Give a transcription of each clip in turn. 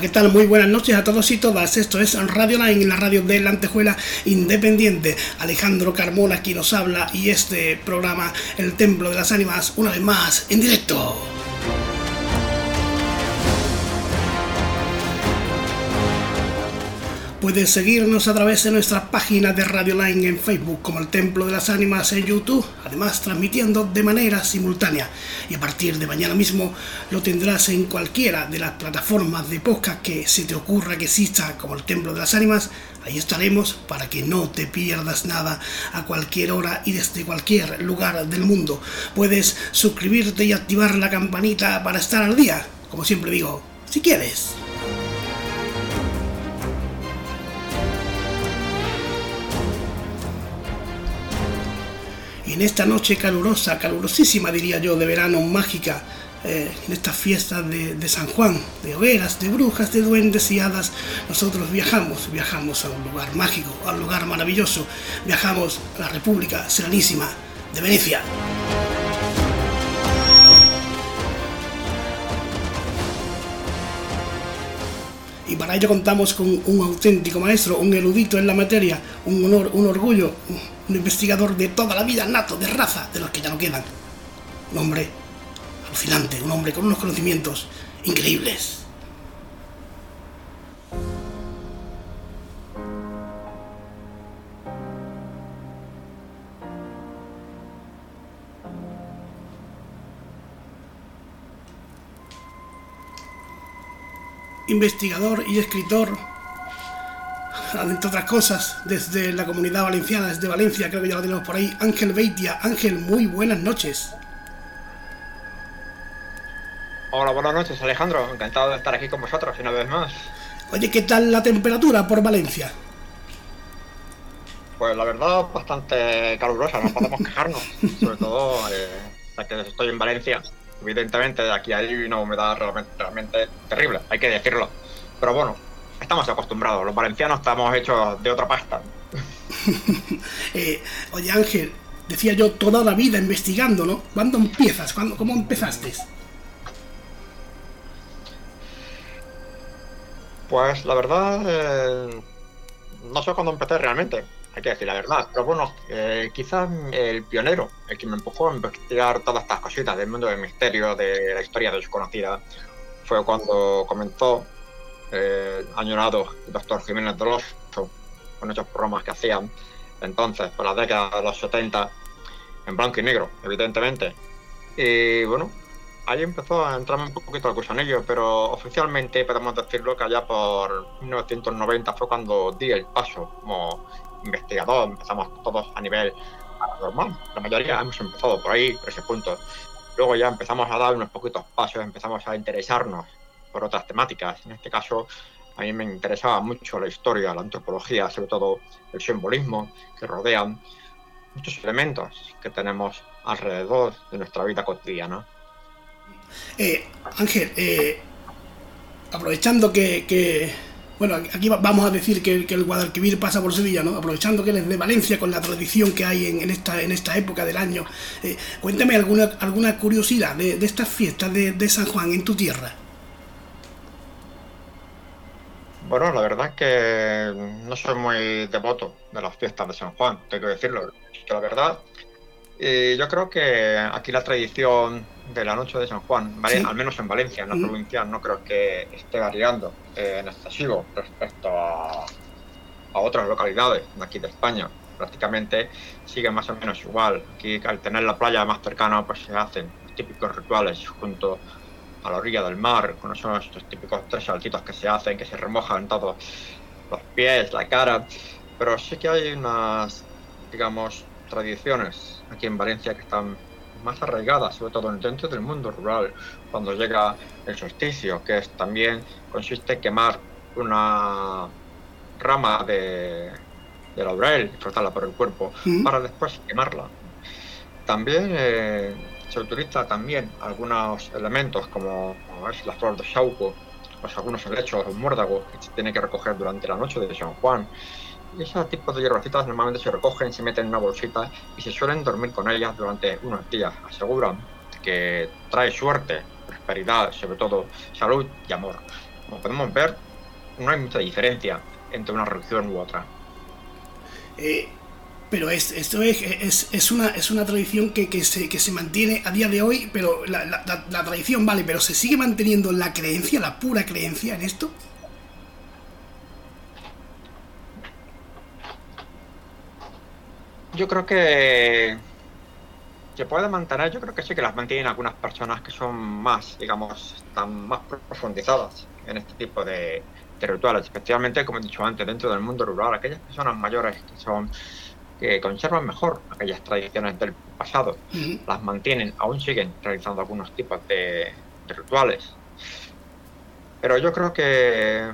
¿qué tal? Muy buenas noches a todos y todas. Esto es Radio Line, la radio de la Antejuela Independiente. Alejandro Carmona aquí nos habla y este programa, El Templo de las Ánimas, una vez más en directo. Puedes seguirnos a través de nuestra página de Radio Line en Facebook como el Templo de las Ánimas en YouTube, además transmitiendo de manera simultánea. Y a partir de mañana mismo lo tendrás en cualquiera de las plataformas de podcast que se te ocurra que exista como el Templo de las Ánimas. Ahí estaremos para que no te pierdas nada a cualquier hora y desde cualquier lugar del mundo. Puedes suscribirte y activar la campanita para estar al día, como siempre digo, si quieres. En esta noche calurosa, calurosísima diría yo, de verano mágica, eh, en estas fiestas de, San Juan, de hogueras, de brujas, de duendes y hadas, nosotros viajamos, viajamos a un lugar mágico, a un lugar maravilloso, viajamos a la República Serenísima de Venecia. y para ello contamos con un auténtico maestro, un erudito en la materia, un honor, un orgullo, un investigador de toda la vida, nato, de raza, de los que ya no quedan. Un hombre alucinante, un hombre con unos conocimientos increíbles. investigador y escritor, entre otras cosas, desde la comunidad valenciana, desde Valencia, creo que ya lo tenemos por ahí, Ángel Beitia. Ángel, muy buenas noches. Hola, buenas noches Alejandro, encantado de estar aquí con vosotros una vez más. Oye, ¿qué tal la temperatura por Valencia? Pues la verdad, bastante calurosa, no podemos quejarnos, sobre todo eh, ya que estoy en Valencia Evidentemente, de aquí hay una humedad realmente, terrible, hay que decirlo. Pero bueno, estamos acostumbrados. Los valencianos estamos hechos de otra pasta. Eh, oye, Ángel, decía yo toda la vida investigando, ¿no? ¿Cuándo empiezas? ¿Cuándo, ¿Cómo empezaste? Pues la verdad, eh, no sé cuándo empecé realmente hay que decir la verdad. Pero bueno, eh, quizás el pionero, el que me empujó a investigar todas estas cositas del mundo del misterio, de la historia desconocida, fue cuando comenzó eh, añorado doctor Jiménez de con esos programas que hacían entonces, por la década de los 70, en blanco y negro, evidentemente. Y bueno, ahí empezó a entrarme un poquito el gusanillo, pero oficialmente podemos decirlo que allá por 1990 fue cuando di el paso como investigador, empezamos todos a nivel normal. La mayoría hemos empezado por ahí, por ese punto. Luego ya empezamos a dar unos poquitos pasos, empezamos a interesarnos por otras temáticas. En este caso, a mí me interesaba mucho la historia, la antropología, sobre todo el simbolismo que rodean muchos elementos que tenemos alrededor de nuestra vida cotidiana. Eh, Ángel, eh, aprovechando que, bueno, aquí vamos a decir que, el Guadalquivir pasa por Sevilla, ¿no? Aprovechando que él es de Valencia con la tradición que hay en, esta, en esta época del año. Eh, cuéntame alguna, alguna curiosidad de, estas fiestas de, San Juan en tu tierra. Bueno, la verdad es que no soy muy devoto de las fiestas de San Juan, tengo que decirlo. Que la verdad, y yo creo que aquí la tradición de la noche de San Juan, al menos en Valencia, en la provincia, no creo que esté variando eh, en excesivo respecto a, a, otras localidades de aquí de España. Prácticamente sigue más o menos igual. Aquí, al tener la playa más cercana, pues se hacen los típicos rituales junto a la orilla del mar, con esos estos típicos tres saltitos que se hacen, que se remojan todos los pies, la cara. Pero sí que hay unas, digamos, tradiciones aquí en Valencia que están más arraigadas, sobre todo dentro del mundo rural, cuando llega el solsticio, que es también consiste en quemar una rama de, de laurel y frotarla por el cuerpo para después quemarla. También eh, se utiliza también algunos elementos como, es la flor de sauco, pues algunos helechos o muérdagos que se tiene que recoger durante la noche de San Juan ese tipo de hierbecitas normalmente se recogen, se meten en una bolsita y se suelen dormir con ellas durante unos días. Aseguran que trae suerte, prosperidad, sobre todo salud y amor. como podemos ver, no hay mucha diferencia entre una religión u otra. Eh, pero es, esto es, es, una, es una tradición que, se, que se mantiene a día de hoy, pero la, la, tradición vale, pero ¿se sigue manteniendo la creencia, la pura creencia en esto? Yo creo que se puede mantener, yo creo que sí que las mantienen algunas personas que son más, digamos, están más profundizadas en este tipo de, de rituales, especialmente, como he dicho antes, dentro del mundo rural, aquellas personas mayores que son que conservan mejor aquellas tradiciones del pasado, las mantienen, aún siguen realizando algunos tipos de, rituales. Pero yo creo que,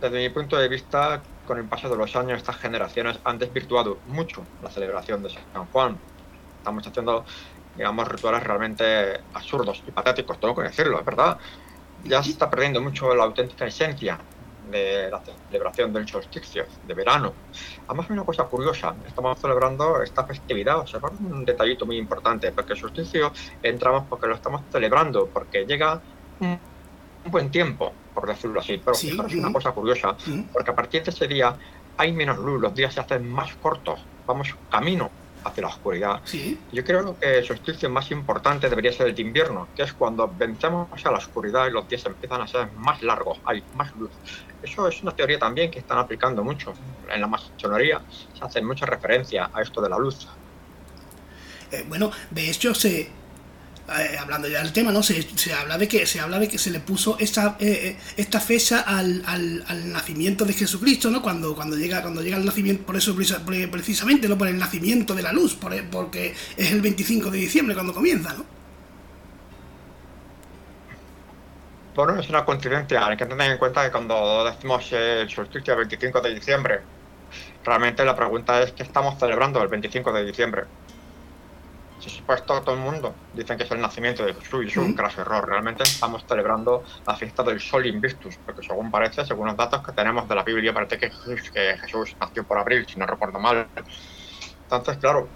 desde mi punto de vista, con el paso de los años, estas generaciones han desvirtuado mucho la celebración de San Juan. Estamos haciendo, digamos, rituales realmente absurdos y patéticos, tengo que decirlo, es verdad. Ya se está perdiendo mucho la auténtica esencia de la celebración del solsticio de verano. Además, una cosa curiosa, estamos celebrando esta festividad, o sea, un detallito muy importante, porque el solsticio entramos porque lo estamos celebrando, porque llega un, buen tiempo, por decirlo así, pero sí, es una cosa curiosa, porque a partir de ese día hay menos luz, los días se hacen más cortos, vamos camino hacia la oscuridad. Yo creo que el solsticio más importante debería ser el de invierno, que es cuando vencemos a la oscuridad y los días empiezan a ser más largos, hay más luz. Eso es una teoría también que están aplicando mucho. En la masonería se hace mucha referencia a esto de la luz. Eh, bueno, de hecho se, eh, hablando ya del tema, ¿no? Se, se, habla de que se habla de que se le puso esta, eh, eh, esta fecha al, al, nacimiento de Jesucristo, ¿no? Cuando, cuando llega, cuando llega el nacimiento, por eso precisamente, ¿no? Por el nacimiento de la luz, por, porque es el 25 de diciembre cuando comienza, ¿no? Bueno, es una coincidencia. Hay que tener en cuenta que cuando decimos el solsticio del 25 de diciembre, realmente la pregunta es ¿qué estamos celebrando el 25 de diciembre? Si supuesto todo el mundo dicen que es el nacimiento de Jesús y es un craso error. Realmente estamos celebrando la fiesta del Sol Invictus, porque según parece, según los datos que tenemos de la Biblia, parece que Jesús, que Jesús nació por abril, si no recuerdo mal. Entonces, claro,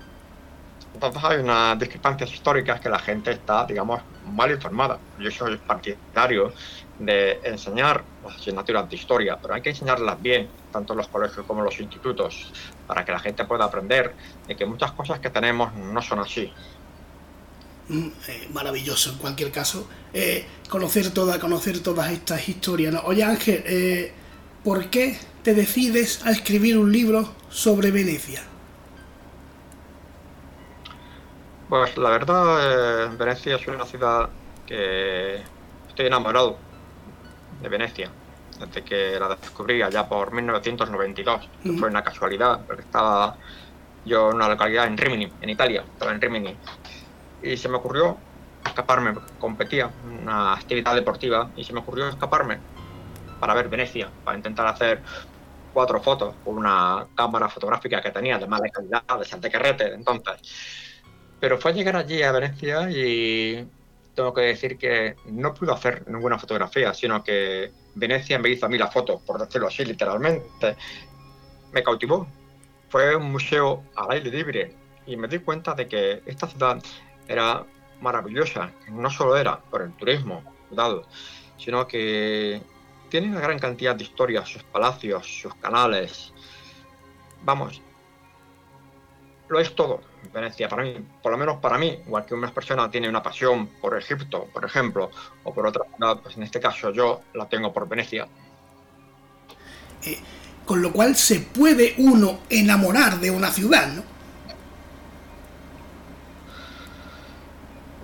entonces hay unas discrepancias históricas que la gente está, digamos, mal informada. Yo soy partidario de enseñar las asignaturas de historia, pero hay que enseñarlas bien, tanto en los colegios como en los institutos, para que la gente pueda aprender de que muchas cosas que tenemos no son así. Mm, eh, maravilloso, en cualquier caso, eh, conocer, toda, conocer todas estas historias. Oye Ángel, eh, ¿por qué te decides a escribir un libro sobre Venecia? Pues la verdad, Venecia es una ciudad que estoy enamorado de Venecia, desde que la descubrí allá por 1992. Fue una casualidad, porque estaba yo en una localidad en Rimini, en Italia, estaba en Rimini, y se me ocurrió escaparme, competía una actividad deportiva, y se me ocurrió escaparme para ver Venecia, para intentar hacer cuatro fotos con una cámara fotográfica que tenía de mala calidad, de Santequerrete, entonces. Pero fue llegar allí a Venecia y tengo que decir que no pude hacer ninguna fotografía, sino que Venecia me hizo a mí la foto, por decirlo así, literalmente. Me cautivó. Fue un museo al aire libre y me di cuenta de que esta ciudad era maravillosa. No solo era por el turismo, cuidado, sino que tiene una gran cantidad de historias, sus palacios, sus canales. Vamos, lo es todo Venecia para mí, por lo menos para mí, igual que una persona tiene una pasión por Egipto, por ejemplo, o por otra ciudad, pues en este caso yo la tengo por Venecia. Eh, con lo cual se puede uno enamorar de una ciudad, ¿no?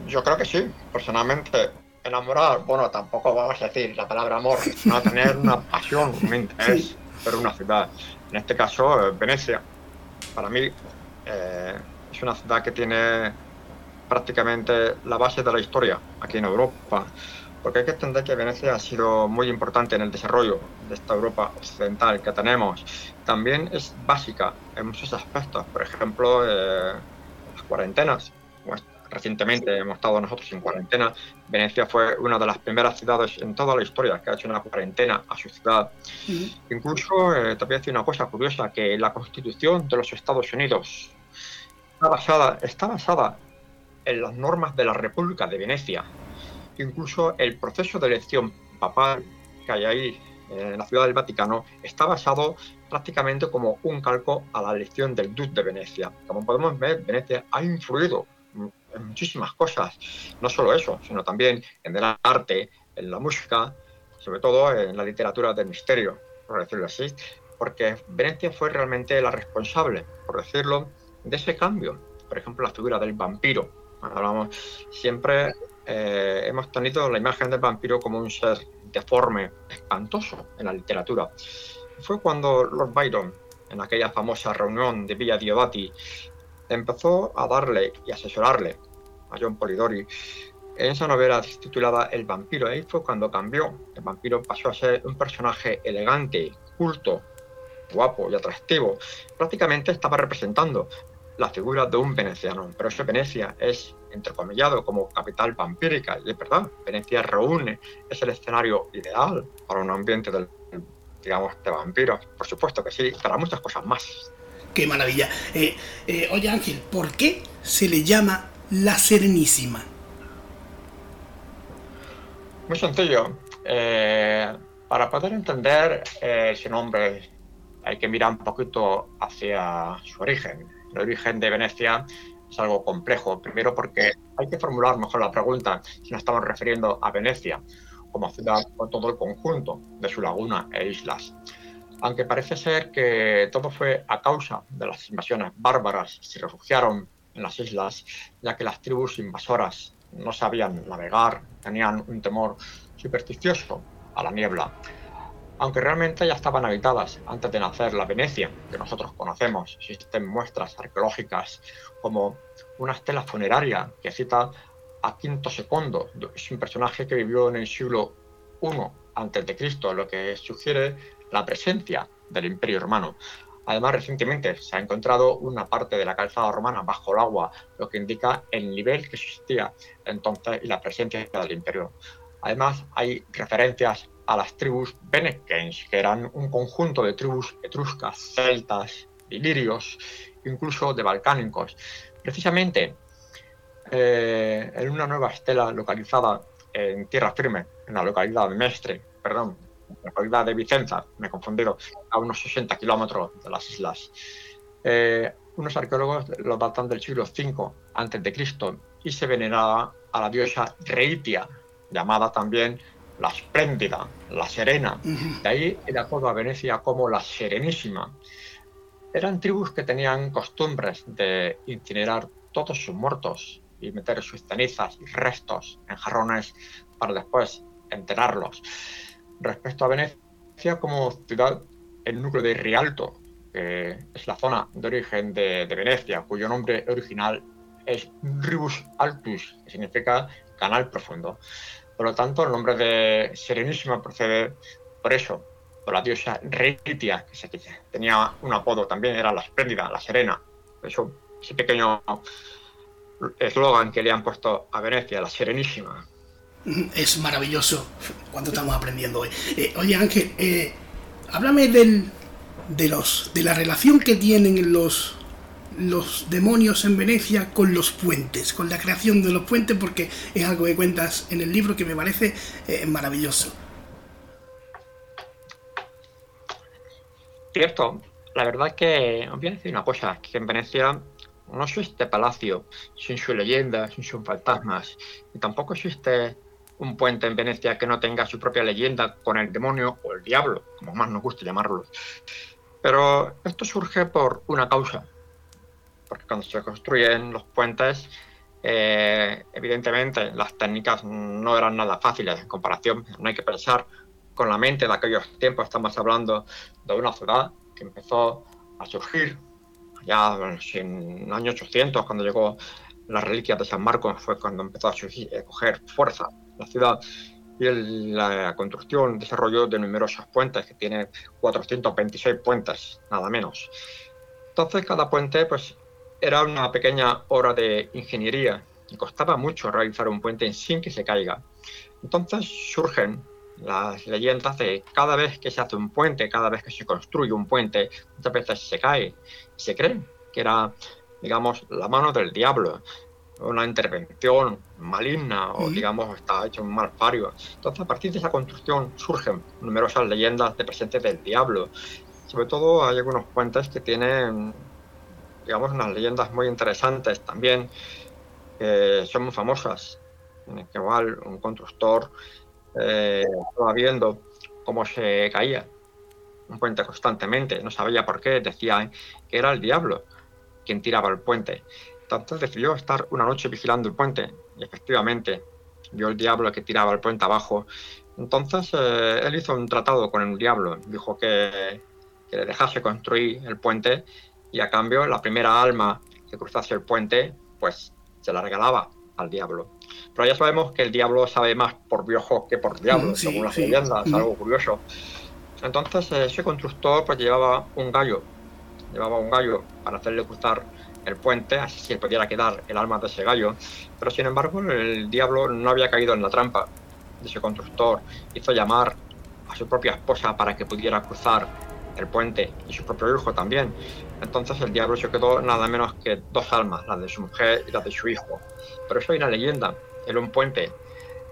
Yo creo que sí, personalmente. Enamorar, bueno, tampoco vamos a decir la palabra amor, no tener una pasión, un interés por una ciudad. En este caso, Venecia. Para mí, eh, es una ciudad que tiene prácticamente la base de la historia aquí en Europa, porque hay que entender que Venecia ha sido muy importante en el desarrollo de esta Europa occidental que tenemos. También es básica en muchos aspectos, por ejemplo, eh, las cuarentenas. Pues, recientemente hemos estado nosotros en cuarentena. Venecia fue una de las primeras ciudades en toda la historia que ha hecho una cuarentena a su ciudad. Incluso, eh, te voy a decir una cosa curiosa, que la constitución de los Estados Unidos está basada, está basada en las normas de la República de Venecia. Incluso el proceso de elección papal que hay ahí en la ciudad del Vaticano está basado prácticamente como un calco a la elección del Duque de Venecia. Como podemos ver, Venecia ha influido en muchísimas cosas, no solo eso, sino también en el arte, en la música, sobre todo en la literatura del misterio, por decirlo así, porque Venecia fue realmente la responsable, por decirlo, de ese cambio. Por ejemplo, la figura del vampiro. Hablamos, siempre eh, hemos tenido la imagen del vampiro como un ser deforme, espantoso en la literatura. Fue cuando Lord Byron, en aquella famosa reunión de Villa Diodati, empezó a darle y asesorarle a John Polidori en esa novela titulada El vampiro. Ahí fue cuando cambió. El vampiro pasó a ser un personaje elegante, culto, guapo y atractivo. Prácticamente estaba representando la figura de un veneciano, pero eso Venecia es entrecomillado como capital vampírica, y es verdad, Venecia reúne, es el escenario ideal para un ambiente del, digamos, de vampiros, por supuesto que sí, para muchas cosas más. Qué maravilla. Eh, eh, oye Ángel, ¿por qué se le llama la Serenísima? Muy sencillo. Eh, para poder entender ese nombre hay que mirar un poquito hacia su origen. El origen de Venecia es algo complejo. Primero porque hay que formular mejor la pregunta si nos estamos refiriendo a Venecia como ciudad o todo el conjunto de su laguna e islas. Aunque parece ser que todo fue a causa de las invasiones bárbaras, se refugiaron en las islas, ya que las tribus invasoras no sabían navegar, tenían un temor supersticioso a la niebla aunque realmente ya estaban habitadas antes de nacer la Venecia, que nosotros conocemos. Existen muestras arqueológicas como una estela funeraria que cita a Quinto II, es un personaje que vivió en el siglo I a.C., lo que sugiere la presencia del Imperio Romano. Además, recientemente se ha encontrado una parte de la calzada romana bajo el agua, lo que indica el nivel que existía entonces y la presencia del Imperio. Además, hay referencias a las tribus Benekens, que eran un conjunto de tribus etruscas, celtas, ilirios, incluso de balcánicos. Precisamente eh, en una nueva estela localizada en tierra firme, en la localidad de Mestre, perdón, la localidad de Vicenza, me he a unos 60 kilómetros de las islas. Eh, unos arqueólogos lo datan del siglo V a.C. y se veneraba a la diosa Reitia, llamada también la espléndida, la serena. De ahí el apodo a Venecia como la Serenísima. Eran tribus que tenían costumbres de incinerar todos sus muertos y meter sus cenizas y restos en jarrones para después enterrarlos. Respecto a Venecia como ciudad, el núcleo de Rialto, que es la zona de origen de, de Venecia, cuyo nombre original es Ribus Altus, que significa canal profundo. Por lo tanto, el nombre de Serenísima procede por eso, por la diosa Reitia, que se tenía un apodo también, era la espléndida, la serena. Eso, ese pequeño eslogan que le han puesto a Venecia, la Serenísima. Es maravilloso cuando estamos aprendiendo hoy. Eh, oye Ángel, eh, háblame del, de, los, de la relación que tienen los los demonios en Venecia con los puentes, con la creación de los puentes, porque es algo que cuentas en el libro que me parece eh, maravilloso. Cierto, la verdad es que os voy a decir una cosa, que en Venecia no existe palacio sin su leyenda, sin sus fantasmas, y tampoco existe un puente en Venecia que no tenga su propia leyenda con el demonio o el diablo, como más nos gusta llamarlo. Pero esto surge por una causa, porque cuando se construyen los puentes, eh, evidentemente las técnicas no eran nada fáciles en comparación, no hay que pensar con la mente de aquellos tiempos, estamos hablando de una ciudad que empezó a surgir ya en el año 800, cuando llegó la reliquia de San Marcos, fue cuando empezó a, surgir, a coger fuerza la ciudad y la construcción, desarrollo de numerosos puentes, que tiene 426 puentes, nada menos. Entonces cada puente pues era una pequeña obra de ingeniería y costaba mucho realizar un puente sin que se caiga. Entonces surgen las leyendas de cada vez que se hace un puente, cada vez que se construye un puente, muchas veces se cae. Se cree que era, digamos, la mano del diablo. una intervención maligna o digamos está hecho un mal pario. Entonces a partir de esa construcción surgen numerosas leyendas de presente del diablo. Sobre todo hay algunos puentes que tienen digamos unas leyendas muy interesantes también que son muy famosas. En el que igual un constructor eh, estaba viendo cómo se caía un puente constantemente, no sabía por qué, decía que era el diablo quien tiraba el puente. Entonces decidió estar una noche vigilando el puente y efectivamente vio el diablo que tiraba el puente abajo. Entonces eh, él hizo un tratado con el diablo, dijo que, que, le dejase construir el puente y a cambio la primera alma que cruzase el puente pues se la regalaba al diablo. Pero ya sabemos que el diablo sabe más por viejo que por diablo, según las leyendas, es algo curioso. Entonces ese constructor pues llevaba un gallo, llevaba un gallo para hacerle cruzar el puente, así se pudiera quedar el alma de ese gallo. Pero sin embargo, el diablo no había caído en la trampa de ese constructor. Hizo llamar a su propia esposa para que pudiera cruzar el puente y su propio hijo también. Entonces el diablo se quedó nada menos que dos almas, la de su mujer y la de su hijo. Pero eso hay una leyenda en un puente.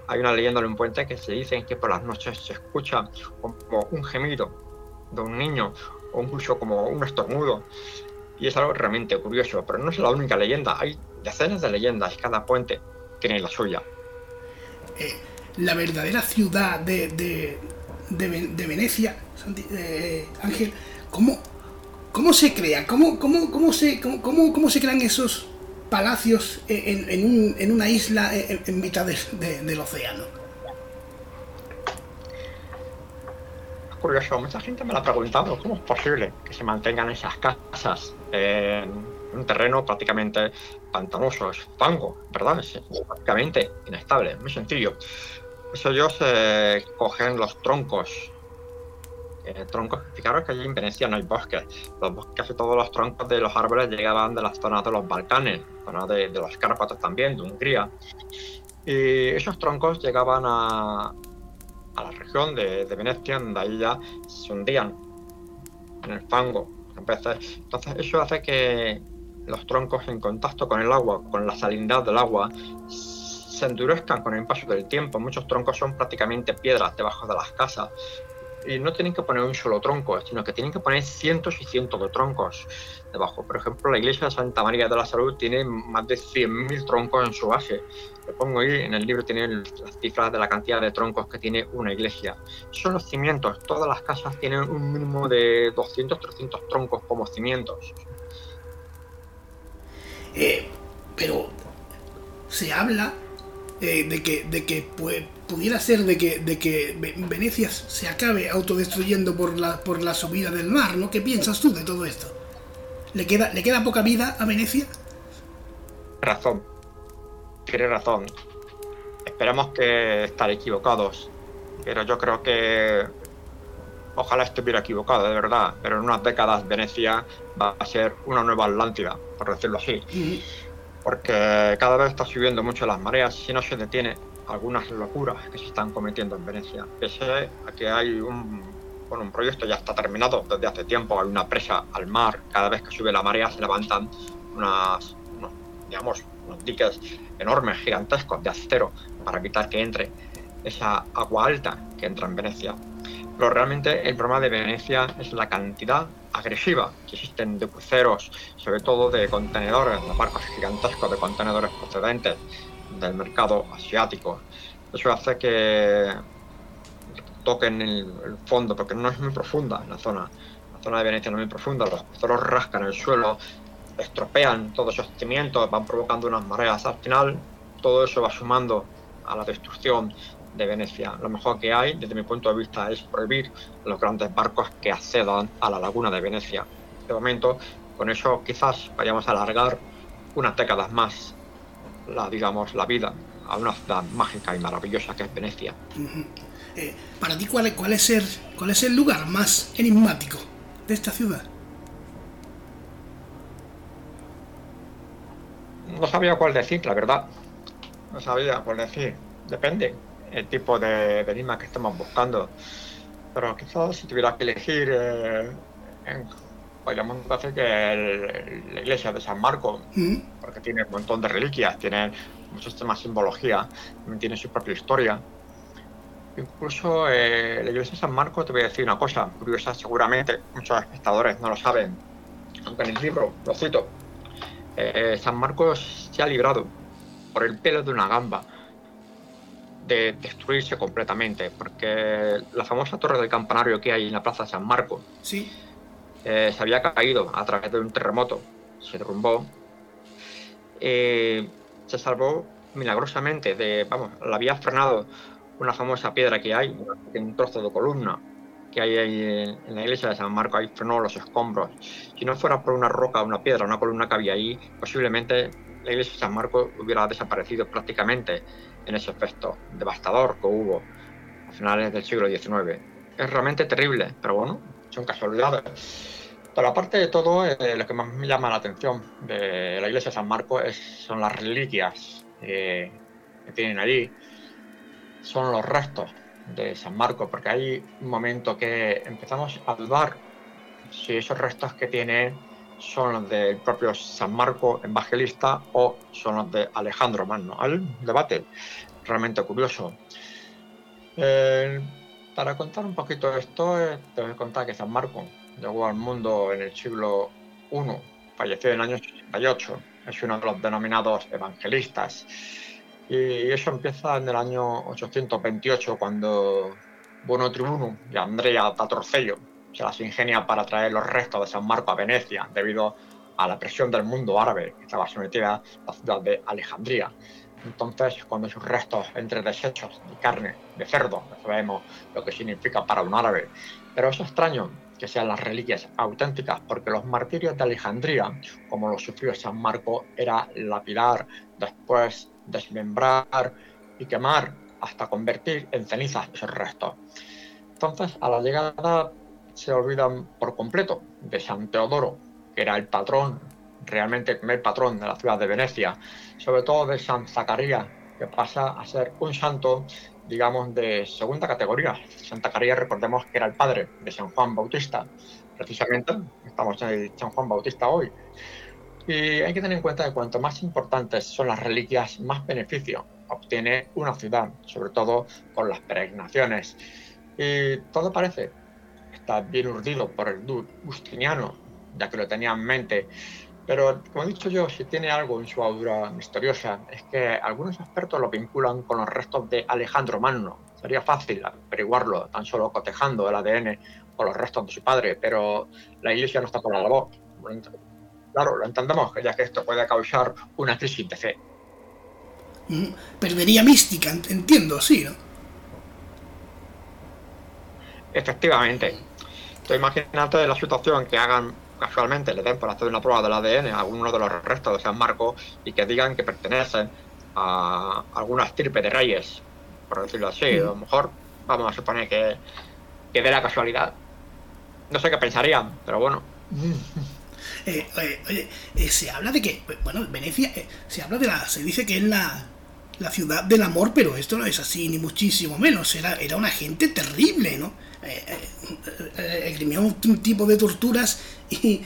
Hay una leyenda en un puente que se dice que por las noches se escucha como un gemido de un niño o incluso como un estornudo y es algo realmente curioso, pero no es la única leyenda, hay decenas de leyendas, cada puente tiene la suya. Eh, la verdadera ciudad de, de, de, Venecia, eh, Ángel, ¿cómo, ¿cómo se crea? ¿Cómo, cómo, cómo, se, cómo, cómo se crean esos palacios en, en, un, en una isla en, mitad del océano? curioso, mucha gente me lo ha preguntado, ¿cómo es posible que se mantengan esas casas en un terreno prácticamente pantanoso, es fango, ¿verdad? Es prácticamente inestable, muy sencillo. Pues ellos cogen los troncos, eh, troncos, fijaros que allí en Venecia no hay bosques, los bosques, casi todos los troncos de los árboles llegaban de las zonas de los Balcanes, zonas de, de los Cárpatos también, de Hungría, y esos troncos llegaban a, la región de, Venecia, donde ahí ya se hundían en el fango. Entonces, eso hace que los troncos en contacto con el agua, con la salinidad del agua, se endurezcan con el paso del tiempo. Muchos troncos son prácticamente piedras debajo de las casas y no tienen que poner un solo tronco, sino que tienen que poner cientos y cientos de troncos debajo. Por ejemplo, la iglesia de Santa María de la Salud tiene más de 100.000 troncos en su base. Lo pongo ahí, en el libro tiene las cifras de la cantidad de troncos que tiene una iglesia. Son los cimientos, todas las casas tienen un mínimo de 200, 300 troncos como cimientos. Eh, pero se habla eh, de que, de que pudiera ser de que, de que Venecia se acabe autodestruyendo por la, por la subida del mar, ¿no? ¿Qué piensas tú de todo esto? ¿Le queda, ¿Le queda poca vida a Venecia? Razón. Tienes razón. Esperamos que estar equivocados. Pero yo creo que ojalá estuviera equivocado, de verdad. Pero en unas décadas Venecia va a ser una nueva Atlántida, por decirlo así porque cada vez está subiendo mucho las mareas y no se detiene algunas locuras que se están cometiendo en Venecia. Pese a que hay un, bueno, un proyecto ya está terminado desde hace tiempo, hay una presa al mar, cada vez que sube la marea se levantan unas, unos, digamos, unos diques enormes, gigantescos de acero para evitar que entre esa agua alta que entra en Venecia. Pero realmente el problema de Venecia es la cantidad agresiva que existen de cruceros, sobre todo de contenedores, de barcos gigantescos de contenedores procedentes del mercado asiático. Eso hace que toquen el, fondo, porque no es muy profunda la zona. La zona de Venecia no es muy profunda, los cruceros rascan el suelo, estropean todos esos cimientos, van provocando unas mareas. Al final, todo eso va sumando a la destrucción de Venecia. Lo mejor que hay, desde mi punto de vista, es prohibir los grandes barcos que accedan a la laguna de Venecia. De momento, con eso quizás vayamos a alargar unas décadas más la, digamos, la vida a una ciudad mágica y maravillosa que es Venecia. Eh, para ti, ¿cuál, cuál, es el, ¿cuál es el lugar más enigmático de esta ciudad? No sabía cuál decir, la verdad. No sabía cuál decir. Depende el tipo de, enigma que estamos buscando. Pero quizás si tuviera que elegir, eh, podríamos decir que la iglesia de San Marco, mm. porque tiene un montón de reliquias, tiene de simbología, tiene su propia historia. Incluso eh, la iglesia de San Marco, te voy a decir una cosa curiosa, seguramente muchos espectadores no lo saben, aunque en el libro lo cito. Eh, San Marcos se ha librado por el pelo de una gamba de destruirse completamente, porque la famosa torre del campanario que hay en la plaza de San Marco sí. Eh, se había caído a través de un terremoto, se derrumbó, eh, se salvó milagrosamente de, vamos, la había frenado una famosa piedra que hay, un trozo de columna que hay en, la iglesia de San Marco, ahí frenó los escombros. Si no fuera por una roca, una piedra, una columna que había ahí, posiblemente la iglesia de San Marco hubiera desaparecido prácticamente en ese efecto devastador que hubo a finales del siglo XIX. Es realmente terrible, pero bueno, son casualidades. Pero aparte de todo, eh, lo que más me llama la atención de la iglesia de San Marco es, son las reliquias eh, que tienen allí. Son los restos de San Marco, porque hay un momento que empezamos a dudar si esos restos que tiene son los del propio San Marco evangelista o son los de Alejandro Magno. Hay debate realmente curioso. Eh, para contar un poquito esto, te voy a contar que San Marco llegó al mundo en el siglo I, falleció en el año 88, es uno de los denominados evangelistas. Y eso empieza en el año 828, cuando Bono Tribuno y Andrea Tatorcello se las ingenia para traer los restos de San Marco a Venecia debido a la presión del mundo árabe que estaba sometida a la ciudad de Alejandría. Entonces, cuando sus restos entre desechos de carne de cerdo, sabemos lo que significa para un árabe, pero es extraño que sean las reliquias auténticas, porque los martirios de Alejandría, como lo sufrió San Marco, era lapidar, después desmembrar y quemar hasta convertir en cenizas esos restos. Entonces, a la llegada se olvidan por completo de San Teodoro, que era el patrón, realmente el primer patrón de la ciudad de Venecia, sobre todo de San Zacarías, que pasa a ser un santo, digamos, de segunda categoría. San Zacarías, recordemos que era el padre de San Juan Bautista, precisamente, estamos en San Juan Bautista hoy. Y hay que tener en cuenta que cuanto más importantes son las reliquias, más beneficio obtiene una ciudad, sobre todo con las peregrinaciones. Y todo parece está bien urdido por el Justiniano, ya que lo tenía en mente. Pero, como he dicho yo, si tiene algo en su aura misteriosa, es que algunos expertos lo vinculan con los restos de Alejandro Magno. Sería fácil averiguarlo tan solo cotejando el ADN con los restos de su padre, pero la iglesia no está por la labor. Claro, lo entendemos, ya que esto puede causar una crisis de fe. Mm, perdería mística, entiendo, sí, ¿no? Efectivamente. Entonces, imagínate la situación que hagan casualmente, le den por hacer una prueba del ADN a alguno de los restos de San Marcos y que digan que pertenecen a alguna estirpe de reyes, por decirlo así. A lo mejor vamos a suponer que, que de la casualidad. No sé qué pensarían, pero bueno. Eh, oye, eh, se habla de que, bueno, Venecia, eh, se habla de la, se dice que es la, la ciudad del amor, pero esto no es así, ni muchísimo menos. Era, era una gente terrible, ¿no? Eh, eh, eh un tipo de torturas y,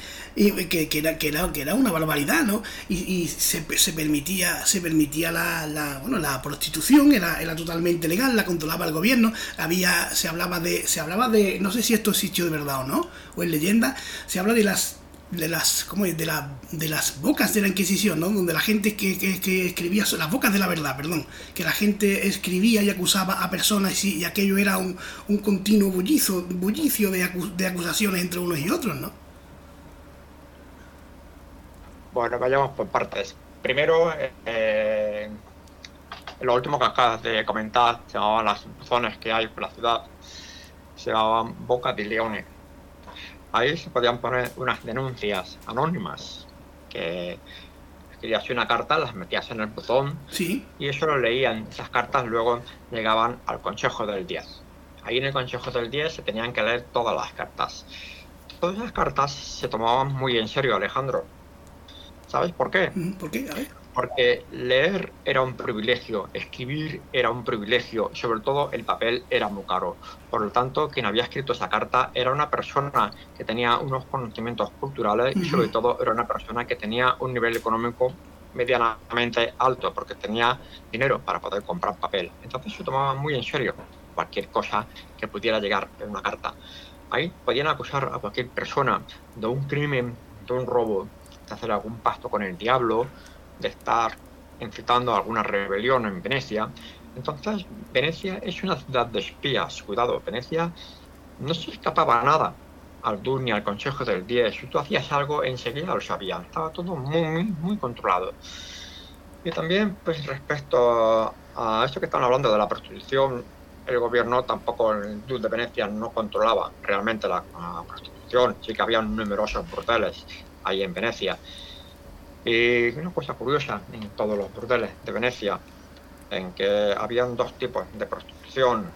que, era, que, era, que era una barbaridad, ¿no? Y, se, permitía, se permitía la, la, bueno, la prostitución, era, era totalmente legal, la controlaba el gobierno, había, se hablaba de, se hablaba de, no sé si esto existió de verdad o no, o es leyenda, se habla de las de las ¿cómo es? de la de las bocas de la Inquisición, ¿no? Donde la gente que, que, escribía las bocas de la verdad, perdón, que la gente escribía y acusaba a personas y, aquello era un, un continuo bullizo, bullicio de, de, acusaciones entre unos y otros, ¿no? Bueno, vayamos por partes. Primero, eh, lo último que acabas de comentar se llamaban las zonas que hay por la ciudad, se llamaban Boca de Leones ahí se podían poner unas denuncias anónimas que escribías una carta, las metías en el buzón ¿Sí? y eso lo leían. Esas cartas luego llegaban al Consejo del 10. Ahí en el Consejo del 10 se tenían que leer todas las cartas. Todas esas cartas se tomaban muy en serio, Alejandro. ¿Sabes por qué? ¿Por qué? A ver. Porque leer era un privilegio, escribir era un privilegio, sobre todo el papel era muy caro. Por lo tanto, quien había escrito esa carta era una persona que tenía unos conocimientos culturales y sobre todo era una persona que tenía un nivel económico medianamente alto porque tenía dinero para poder comprar papel. Entonces se tomaba muy en serio cualquier cosa que pudiera llegar en una carta. Ahí podían acusar a cualquier persona de un crimen, de un robo, de hacer algún pacto con el diablo, de estar a alguna rebelión en Venecia. Entonces, Venecia es una ciudad de espías. Cuidado, Venecia no se escapaba nada al DUR ni al Consejo del 10. Si tú hacías algo, enseguida lo sabían. Estaba todo muy, muy controlado. Y también, pues respecto a esto que están hablando de la prostitución, el gobierno tampoco, el DUR de Venecia no controlaba realmente la, la prostitución. Sí que había numerosos burdeles ahí en Venecia. Y una cosa curiosa en todos los burdeles de Venecia, en que habían dos tipos de prostitución,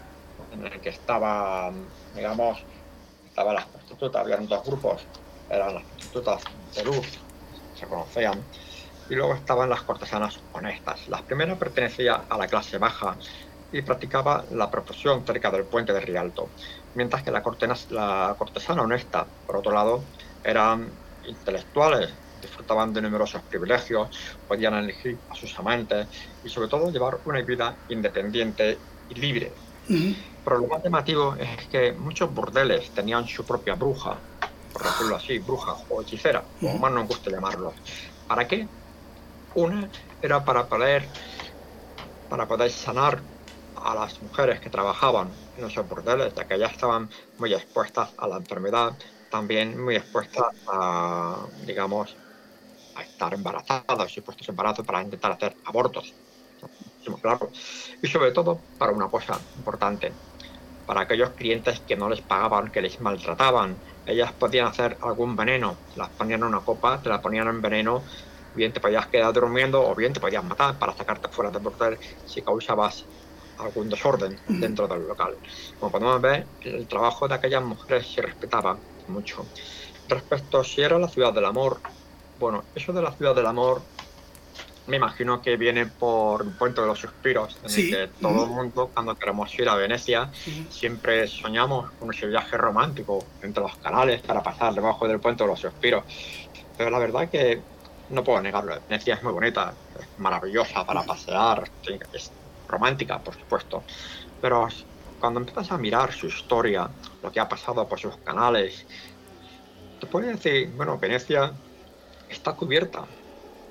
en el que estaba, digamos, estaban las prostitutas, habían dos grupos, eran las prostitutas de luz, se conocían, y luego estaban las cortesanas honestas. La primera pertenecía a la clase baja y practicaba la profesión cerca del puente de Rialto, mientras que la, la cortesana honesta, por otro lado, eran intelectuales, disfrutaban de numerosos privilegios, podían elegir a sus amantes y sobre todo llevar una vida independiente y libre. Pero lo más llamativo es que muchos burdeles tenían su propia bruja, por decirlo así, bruja o hechicera, como más nos gusta llamarlo. ¿Para qué? Una era para poder, para poder sanar a las mujeres que trabajaban en esos burdeles, ya que ya estaban muy expuestas a la enfermedad también muy expuestas a, digamos, a estar embarazadas y puestos embarazos para intentar hacer abortos. Claro. Y sobre todo para una cosa importante, para aquellos clientes que no les pagaban, que les maltrataban. Ellas podían hacer algún veneno, las ponían en una copa, te la ponían en veneno, bien te podías quedar durmiendo o bien te podías matar para sacarte fuera del bordel si causabas algún desorden dentro del local. Como podemos ver, el trabajo de aquellas mujeres se respetaba mucho. Respecto a si era la ciudad del amor, bueno, eso de la ciudad del amor me imagino que viene por el puente de los suspiros, en el que todo el mundo, cuando queremos ir a Venecia, siempre soñamos con ese viaje romántico entre los canales para pasar debajo del puente de los suspiros. Pero la verdad que no puedo negarlo, Venecia es muy bonita, es maravillosa para pasear, es romántica, por supuesto. Pero cuando empiezas a mirar su historia, lo que ha pasado por sus canales, te puedes decir, bueno, Venecia está cubierta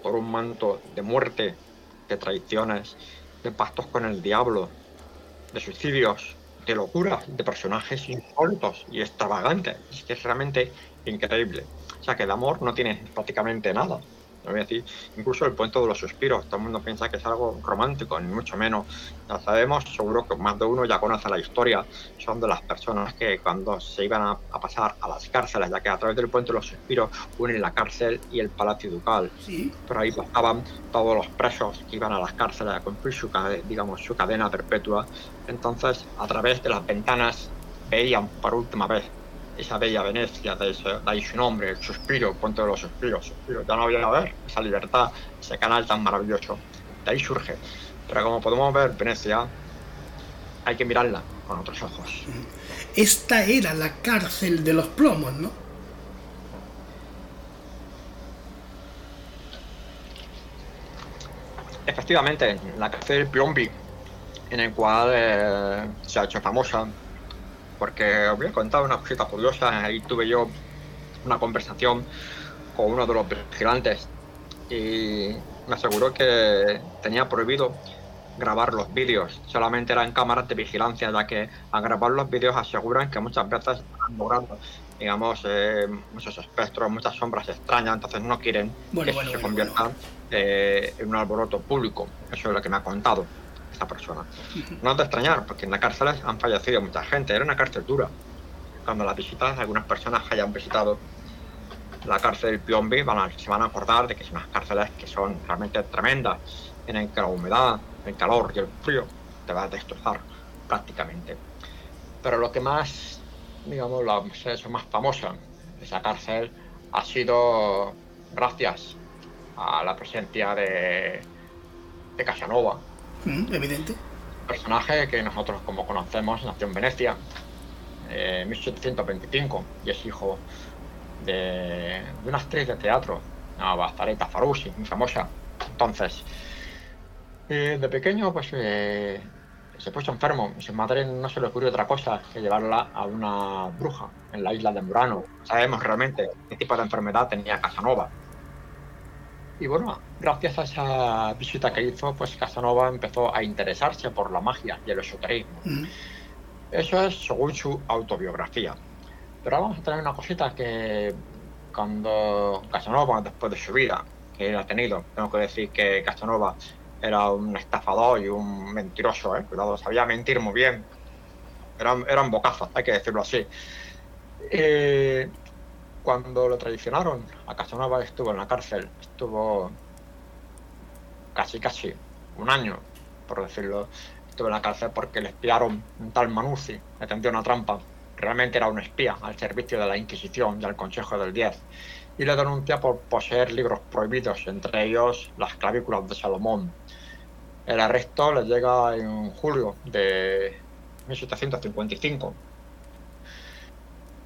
por un manto de muerte, de traiciones, de pactos con el diablo, de suicidios, de locuras, de personajes insólitos y extravagantes. Es que es realmente increíble. O sea que el amor no tiene prácticamente nada voy a decir, incluso el puente de los suspiros, todo el mundo piensa que es algo romántico, ni mucho menos. Ya sabemos, seguro que más de uno ya conoce la historia, son de las personas que cuando se iban a, pasar a las cárceles, ya que a través del puente de los suspiros unen la cárcel y el palacio ducal. ¿Sí? Pero ahí pasaban todos los presos que iban a las cárceles a cumplir su, digamos, su cadena perpetua. Entonces, a través de las ventanas veían por última vez esa bella Venecia, de, ahí su nombre, el suspiro, Puente de los Suspiros, suspiro, ya no había a ver esa libertad, ese canal tan maravilloso, de ahí surge. Pero como podemos ver, Venecia hay que mirarla con otros ojos. Esta era la cárcel de los plomos, ¿no? Efectivamente, la cárcel Plombi, en el cual eh, se ha hecho famosa porque os voy a contar una cosita curiosa. Ahí tuve yo una conversación con uno de los vigilantes y me aseguró que tenía prohibido grabar los vídeos, solamente eran cámaras de vigilancia, ya que al grabar los vídeos aseguran que muchas veces están logrando, digamos, eh, muchos espectros, muchas sombras extrañas, entonces no quieren que se convierta eh, en un alboroto público. Eso es lo que me ha contado persona. No es de extrañar, porque en las cárceles han fallecido mucha gente, era una cárcel dura. Cuando la visitas, algunas personas hayan visitado la cárcel del Piombi van se van a acordar de que son unas cárceles que son realmente tremendas, en el que la humedad, el calor y el frío te va a destrozar prácticamente. Pero lo que más, digamos, la más famosa de esa cárcel ha sido gracias a la presencia de Casanova. Mm, evidente. Personaje que nosotros, como conocemos, nació en Venecia en 1725 y es hijo de, una actriz de teatro Zareta Farusi, muy famosa. Entonces, eh, de pequeño, pues eh, se puso enfermo. Su madre no se le ocurrió otra cosa que llevarla a una bruja en la isla de Murano. Sabemos realmente qué tipo de enfermedad tenía Casanova. Y bueno, gracias a esa visita que hizo, pues Casanova empezó a interesarse por la magia y el esoterismo. Mm. Eso es según su autobiografía. Pero vamos a tener una cosita que cuando Casanova, después de su vida que él ha tenido, tengo que decir que Casanova era un estafador y un mentiroso, ¿eh? cuidado, sabía mentir muy bien. Eran, eran bocazas, hay que decirlo así. Eh, cuando lo traicionaron, a Casanova estuvo en la cárcel, estuvo casi, casi un año, por decirlo. Estuvo en la cárcel porque le espiaron un tal Manuzzi, le tendió una trampa. Realmente era un espía al servicio de la Inquisición y al Consejo del Diez. Y le denuncia por poseer libros prohibidos, entre ellos las clavículas de Salomón. El arresto le llega en julio de 1755.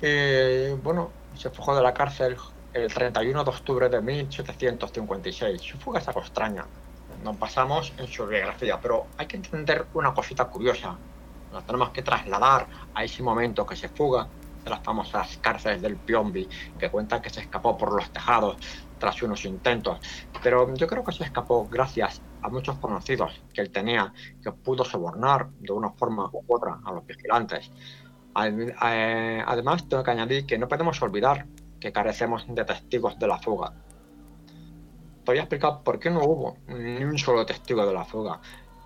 Y bueno, se fugó de la cárcel el 31 de octubre de 1756. Su fuga es algo extraña. Nos pasamos en su biografía, pero hay que entender una cosita curiosa. Nos tenemos que trasladar a ese momento que se fuga de las famosas cárceles del Piombi, que cuentan que se escapó por los tejados tras unos intentos. Pero yo creo que se escapó gracias a muchos conocidos que él tenía, que pudo sobornar de una forma u otra a los vigilantes. Eh, además, tengo que añadir que no podemos olvidar que carecemos de testigos de la fuga. Te voy a explicar por qué no hubo ni un solo testigo de la fuga.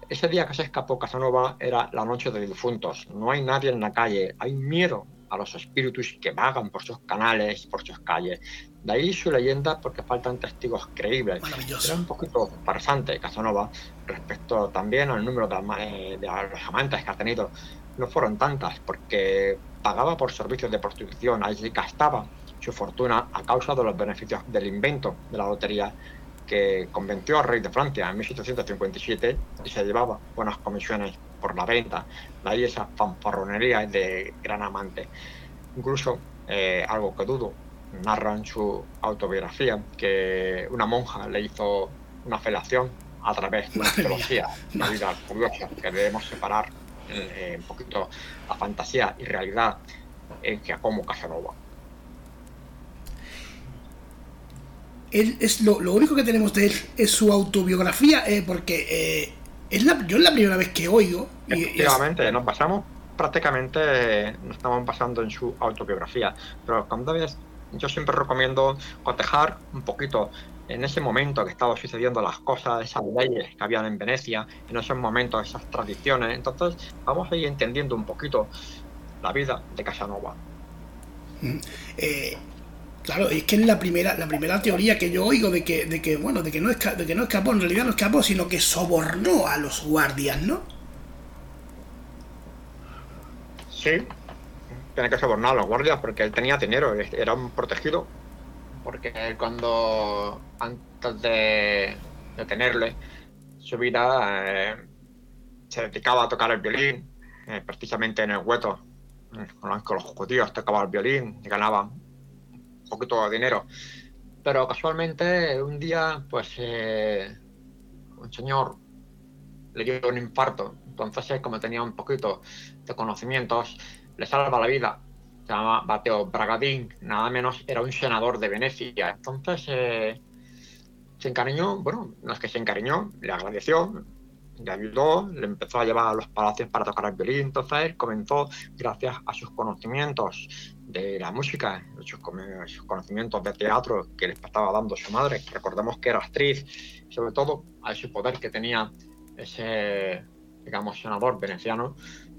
Ese día que se escapó Casanova era la noche de difuntos. No hay nadie en la calle. Hay miedo a los espíritus que vagan por sus canales, por sus calles. De ahí su leyenda porque faltan testigos creíbles. Era un poquito farsante Casanova respecto también al número de, eh, de, los amantes que ha tenido. No fueron tantas porque pagaba por servicios de prostitución, ahí gastaba su fortuna a causa de los beneficios del invento de la lotería que convenció al rey de Francia en 1757 y se llevaba buenas comisiones por la venta. De ahí esa fanfarronería de gran amante. Incluso, eh, algo que dudo, narra en su autobiografía que una monja le hizo una felación a través de una teología, una vida curiosa, que debemos separar eh, un poquito la fantasía y realidad en Giacomo Casanova. Él es lo, único que tenemos de él es su autobiografía, eh, porque eh, es la, yo es la primera vez que oigo. Efectivamente, nos pasamos prácticamente, nos estamos pasando en su autobiografía, pero cuando ves, yo siempre recomiendo cotejar un poquito en ese momento que estaban sucediendo las cosas, esas leyes que habían en Venecia, en esos momentos, esas tradiciones. Entonces, vamos a ir entendiendo un poquito la vida de Casanova. Mm, eh, Claro, es que es la primera, la primera teoría que yo oigo de que, de que bueno, de que no de que no escapó, en realidad no escapó, sino que sobornó a los guardias, ¿no? Sí, tiene que sobornar a los guardias porque él tenía dinero, era un protegido. Porque cuando, antes de, tenerle, su vida eh, se dedicaba a tocar el violín, eh, precisamente en el hueto, con los judíos tocaba el violín y ganaba poquito de dinero. Pero casualmente un día, pues, eh, un señor le dio un infarto. Entonces, como tenía un poquito de conocimientos, le salva la vida. Se llama Bateo Bragadín, nada menos era un senador de Venecia. Entonces, eh, se encariñó, bueno, no es que se encariñó, le agradeció, le ayudó, le empezó a llevar a los palacios para tocar el violín. Entonces él comenzó, gracias a sus conocimientos de la música, sus, conocimientos de teatro que le estaba dando su madre, recordemos que era actriz, sobre todo a ese poder que tenía ese, digamos, senador veneciano,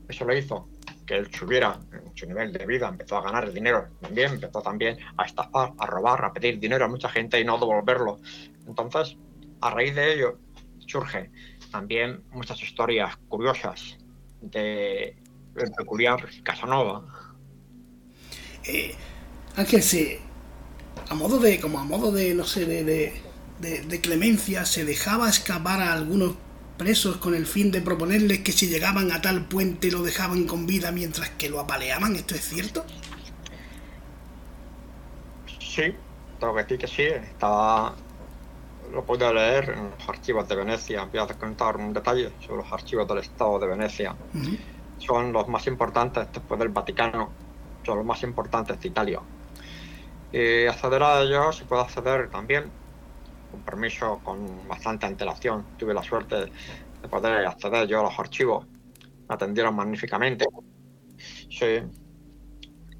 eso le hizo que él subiera en su nivel de vida, empezó a ganar dinero también, empezó también a estafar, a robar, a pedir dinero a mucha gente y no devolverlo. Entonces, a raíz de ello, surge también muchas historias curiosas de el peculiar Casanova. Eh, Ángel, sí, a modo de, como a modo de, no sé, de, de, clemencia, se dejaba escapar a algunos presos con el fin de proponerles que si llegaban a tal puente lo dejaban con vida mientras que lo apaleaban. ¿Esto es cierto? Sí, tengo que decir que sí. Estaba, lo puedo leer en los archivos de Venecia. Voy a contar un detalle sobre los archivos del Estado de Venecia. Son los más importantes después del Vaticano. Son los más importantes de Italia. Y acceder a ellos se puede acceder también con permiso, con bastante antelación. Tuve la suerte de poder acceder yo a los archivos. Me atendieron magníficamente. Sí.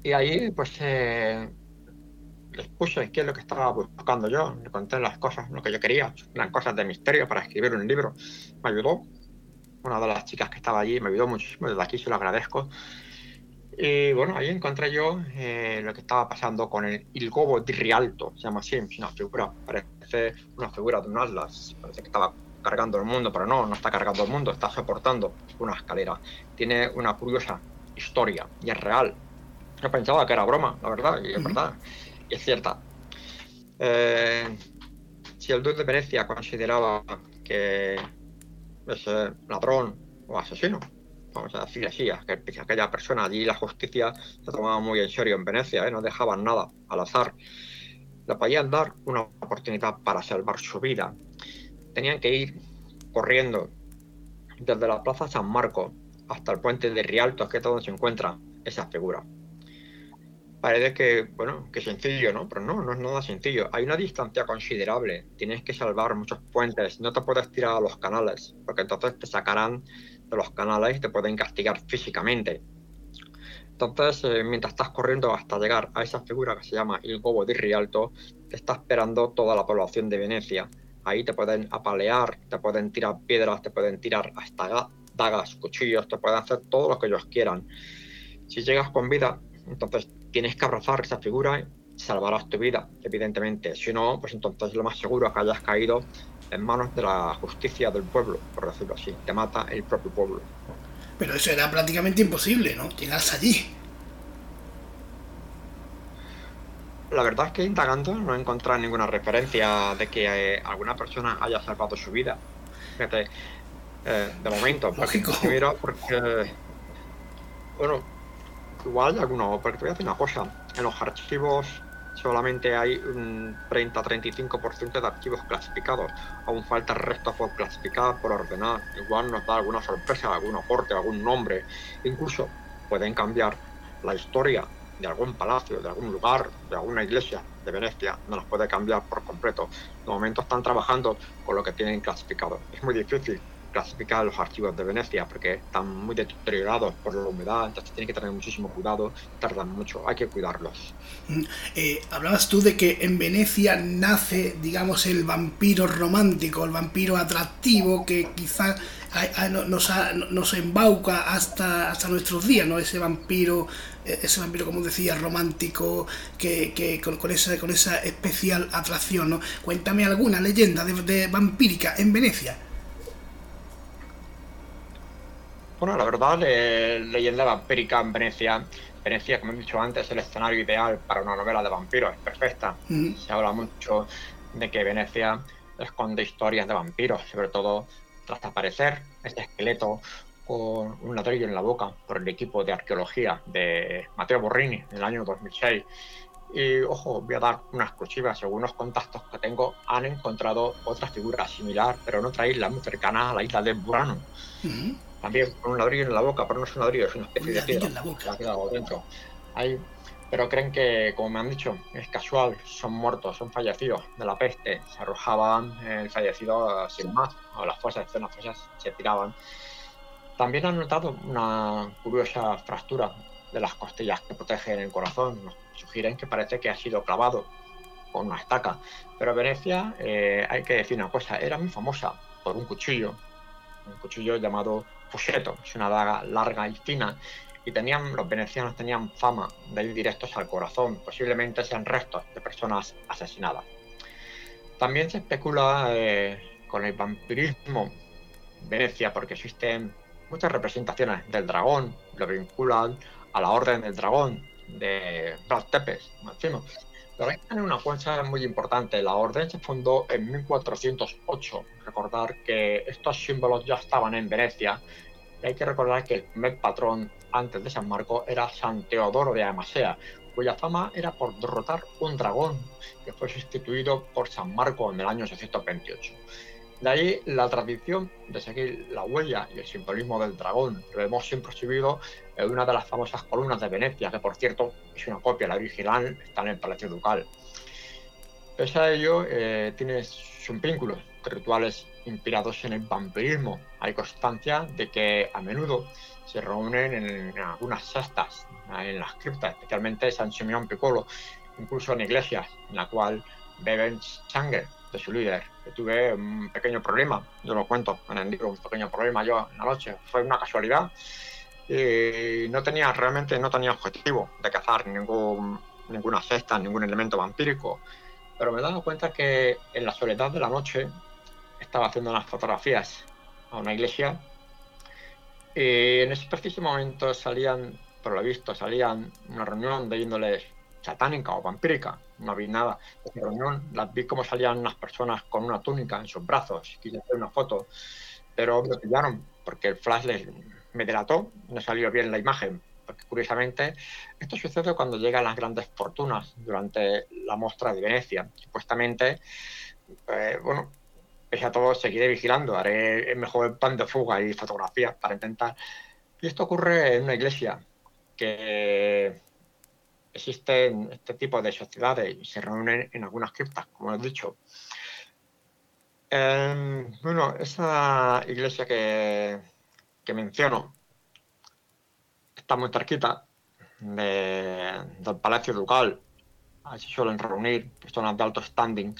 Y ahí, pues, eh, les puse qué es lo que estaba buscando yo. Le conté las cosas, lo que yo quería. Eran cosas de misterio para escribir un libro. Me ayudó. Una de las chicas que estaba allí me ayudó muchísimo. Desde aquí se lo agradezco. Y bueno, ahí encontré yo eh, lo que estaba pasando con el Il Gobo di Rialto, se llama así, una figura, parece una figura de un atlas, parece que estaba cargando el mundo, pero no, no está cargando el mundo, está soportando una escalera. Tiene una curiosa historia y es real. Yo pensaba que era broma, la verdad, y es verdad, y es cierta. Eh, si el duque de Venecia consideraba que ese ladrón o asesino vamos a decir así, que aquella persona allí la justicia se tomaba muy en serio en Venecia, ¿eh? no dejaban nada al azar. Le podían dar una oportunidad para salvar su vida. Tenían que ir corriendo desde la Plaza San Marco hasta el puente de Rialto, que es donde se encuentra esa figura. Parece que, bueno, que sencillo, ¿no? Pero no, no es nada sencillo. Hay una distancia considerable. Tienes que salvar muchos puentes. No te puedes tirar a los canales, porque entonces te sacarán los canales te pueden castigar físicamente. Entonces, eh, mientras estás corriendo hasta llegar a esa figura que se llama el Gobo di Rialto, te está esperando toda la población de Venecia. Ahí te pueden apalear, te pueden tirar piedras, te pueden tirar hasta dagas, cuchillos, te pueden hacer todo lo que ellos quieran. Si llegas con vida, entonces tienes que abrazar esa figura y salvarás tu vida, evidentemente. Si no, pues entonces lo más seguro es que hayas caído en manos de la justicia del pueblo, por decirlo así. Te mata el propio pueblo. Pero eso era prácticamente imposible, ¿no? Llegarse allí. La verdad es que indagando no he encontrado ninguna referencia de que eh, alguna persona haya salvado su vida. Fíjate, eh, de momento. Lógico. Mira, porque. Bueno, igual alguno. Porque te voy a decir una cosa. En los archivos solamente hay un 30-35% de archivos clasificados. Aún falta el resto por clasificar, por ordenar. Igual nos da alguna sorpresa, algún aporte, algún nombre. Incluso pueden cambiar la historia de algún palacio, de algún lugar, de alguna iglesia de Venecia. No los puede cambiar por completo. De momento están trabajando con lo que tienen clasificado. Es muy difícil clasificar los archivos de Venecia porque están muy deteriorados por la humedad, entonces tiene que tener muchísimo cuidado, tardan mucho, hay que cuidarlos. Mm, eh, hablabas tú de que en Venecia nace, digamos, el vampiro romántico, el vampiro atractivo que quizás nos, nos embauca hasta, hasta nuestros días, ¿no? Ese vampiro, eh, ese vampiro, como decía, romántico, que, que con, con, esa, con esa especial atracción, ¿no? Cuéntame alguna leyenda de vampírica en Venecia. Bueno, la verdad, leyenda vampírica en Venecia. Venecia, como he dicho antes, es el escenario ideal para una novela de vampiros, es perfecta. Se habla mucho de que Venecia esconde historias de vampiros, sobre todo tras aparecer este esqueleto con un ladrillo en la boca por el equipo de arqueología de Mateo Borrini en el año 2006. Y ojo, voy a dar una exclusiva. Según los contactos que tengo, han encontrado otra figura similar, pero en otra isla muy cercana a la isla de Burano también con un ladrillo en la boca, pero no es un ladrillo, es una especie de piedra. En la boca. dentro. pero creen que, como me han dicho, es casual, son muertos, son fallecidos de la peste, se arrojaban el fallecido sin más, o las fosas, zonas fosas se tiraban. También han notado una curiosa fractura de las costillas que protegen el corazón, nos sugieren que parece que ha sido clavado con una estaca. Pero Venecia, eh, hay que decir una cosa, era muy famosa por un cuchillo, un cuchillo llamado es una daga larga y fina, y tenían, los venecianos tenían fama de ir directos al corazón, posiblemente sean restos de personas asesinadas. También se especula eh, con el vampirismo en Venecia porque existen muchas representaciones del dragón, lo vinculan a la orden del dragón de Brad Tepes, Pero que tener una cuenta muy importante. La orden se fundó en 1408. Recordar que estos símbolos ya estaban en Venecia. Y hay que recordar que el primer patrón antes de San Marco era San Teodoro de Amasea, cuya fama era por derrotar un dragón que fue sustituido por San Marco en el año 628. De ahí la tradición de seguir la huella y el simbolismo del dragón, lo hemos siempre exhibido en una de las famosas columnas de Venecia, que por cierto es una copia, la original está en el Palacio Ducal. Pese a ello, eh, tiene sus vínculos rituales inspirados en el vampirismo. Hay constancia de que a menudo se reúnen en, algunas cestas, en las criptas, especialmente San Simeón Piccolo, incluso en iglesias, en la cual beben sangre de su líder. Tuve un pequeño problema, yo lo cuento en el libro, un pequeño problema yo en la noche, fue una casualidad y no tenía realmente no tenía objetivo de cazar ningún, ninguna cesta, ningún elemento vampírico, pero me he dado cuenta que en la soledad de la noche estaba haciendo unas fotografías a una iglesia y en ese preciso momento salían, por lo visto, salían una reunión de índole satánica o vampírica, no vi nada. En la reunión las vi como salían unas personas con una túnica en sus brazos, quise hacer una foto, pero me pillaron porque el flash les, me delató, no salió bien la imagen, porque curiosamente esto sucede cuando llegan las grandes fortunas durante la muestra de Venecia. Supuestamente, eh, bueno, pese a todo seguiré vigilando, haré el mejor plan de fuga y fotografías para intentar. Y esto ocurre en una iglesia que existen este tipo de sociedades y se reúnen en algunas criptas, como he dicho. Em, bueno, esa iglesia que, menciono está muy cerquita del Palacio Ducal. Ahí suelen reunir personas de alto standing.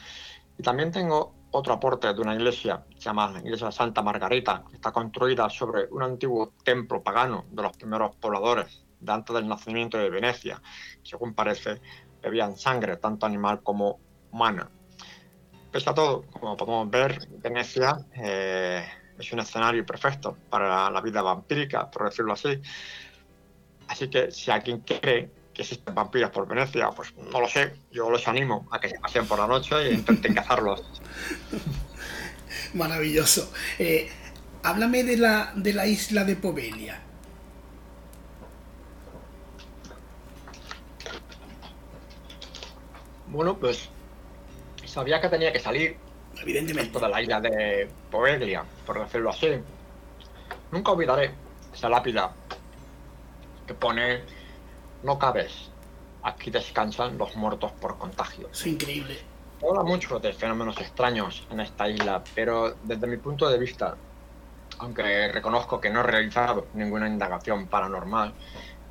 Y también tengo otro aporte de una iglesia, se llama la iglesia Santa Margarita, que está construida sobre un antiguo templo pagano de los primeros pobladores de antes del nacimiento de Venecia. Según parece, bebían sangre, tanto animal como humana. Pese a todo, como podemos ver, Venecia eh, es un escenario perfecto para la vida vampírica, por decirlo así. Así que si alguien cree que existen vampiros por Venecia, pues no lo sé. Yo los animo a que se pasen por la noche e intenten cazarlos. Maravilloso. Eh, háblame de la, de la isla de Povelia. Bueno, pues sabía que tenía que salir. Evidentemente. De la isla de Poveglia, por decirlo así. Nunca olvidaré esa lápida que pone: No cabes. Aquí descansan los muertos por contagio. Es increíble. Habla mucho de fenómenos extraños en esta isla, pero desde mi punto de vista, aunque reconozco que no he realizado ninguna indagación paranormal,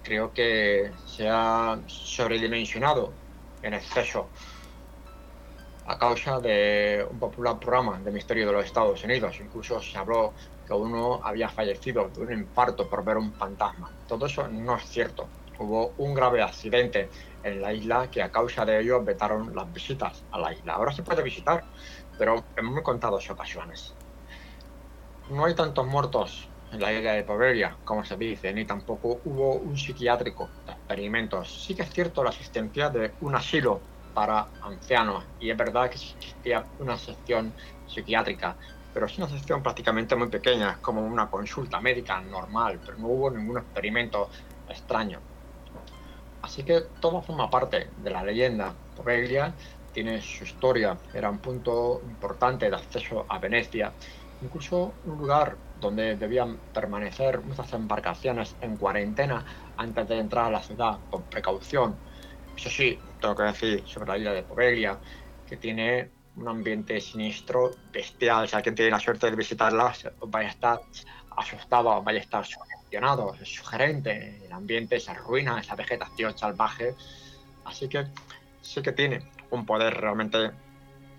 creo que se ha sobredimensionado en exceso a causa de un popular programa de misterio de los Estados Unidos. Incluso se habló que uno había fallecido de un infarto por ver un fantasma. Todo eso no es cierto. Hubo un grave accidente en la isla que a causa de ello vetaron las visitas a la isla. Ahora se puede visitar, pero en muy contadas ocasiones. No hay tantos muertos en la isla de Poveria, como se dice, ni tampoco hubo un psiquiátrico de experimentos. Sí que es cierto la existencia de un asilo para ancianos y es verdad que existía una sección psiquiátrica, pero es una sección prácticamente muy pequeña, como una consulta médica normal, pero no hubo ningún experimento extraño. Así que todo forma parte de la leyenda. Poveglia tiene su historia, era un punto importante de acceso a Venecia, incluso un lugar donde debían permanecer muchas embarcaciones en cuarentena antes de entrar a la ciudad con precaución. Eso sí, tengo que decir sobre la isla de Poveglia, que tiene un ambiente sinistro, bestial. Si alguien tiene la suerte de visitarla, vaya a estar asustado, vaya a estar sugestionado, es sugerente. El ambiente, esa ruina, esa vegetación salvaje. Así que sí que tiene un poder realmente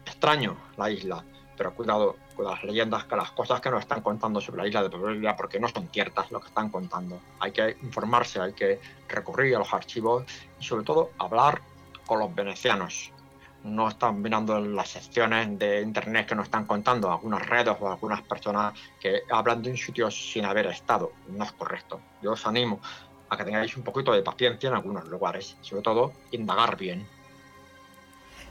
extraño la isla. Pero cuidado, con las leyendas, con las cosas que nos están contando sobre la isla de Poveglia, porque no son ciertas lo que están contando. Hay que informarse, hay que recurrir a los archivos y sobre todo hablar con los venecianos. No están mirando en las secciones de internet que nos están contando algunas redes o algunas personas que hablan de un sitio sin haber estado. No es correcto. Yo os animo a que tengáis un poquito de paciencia en algunos lugares, sobre todo indagar bien.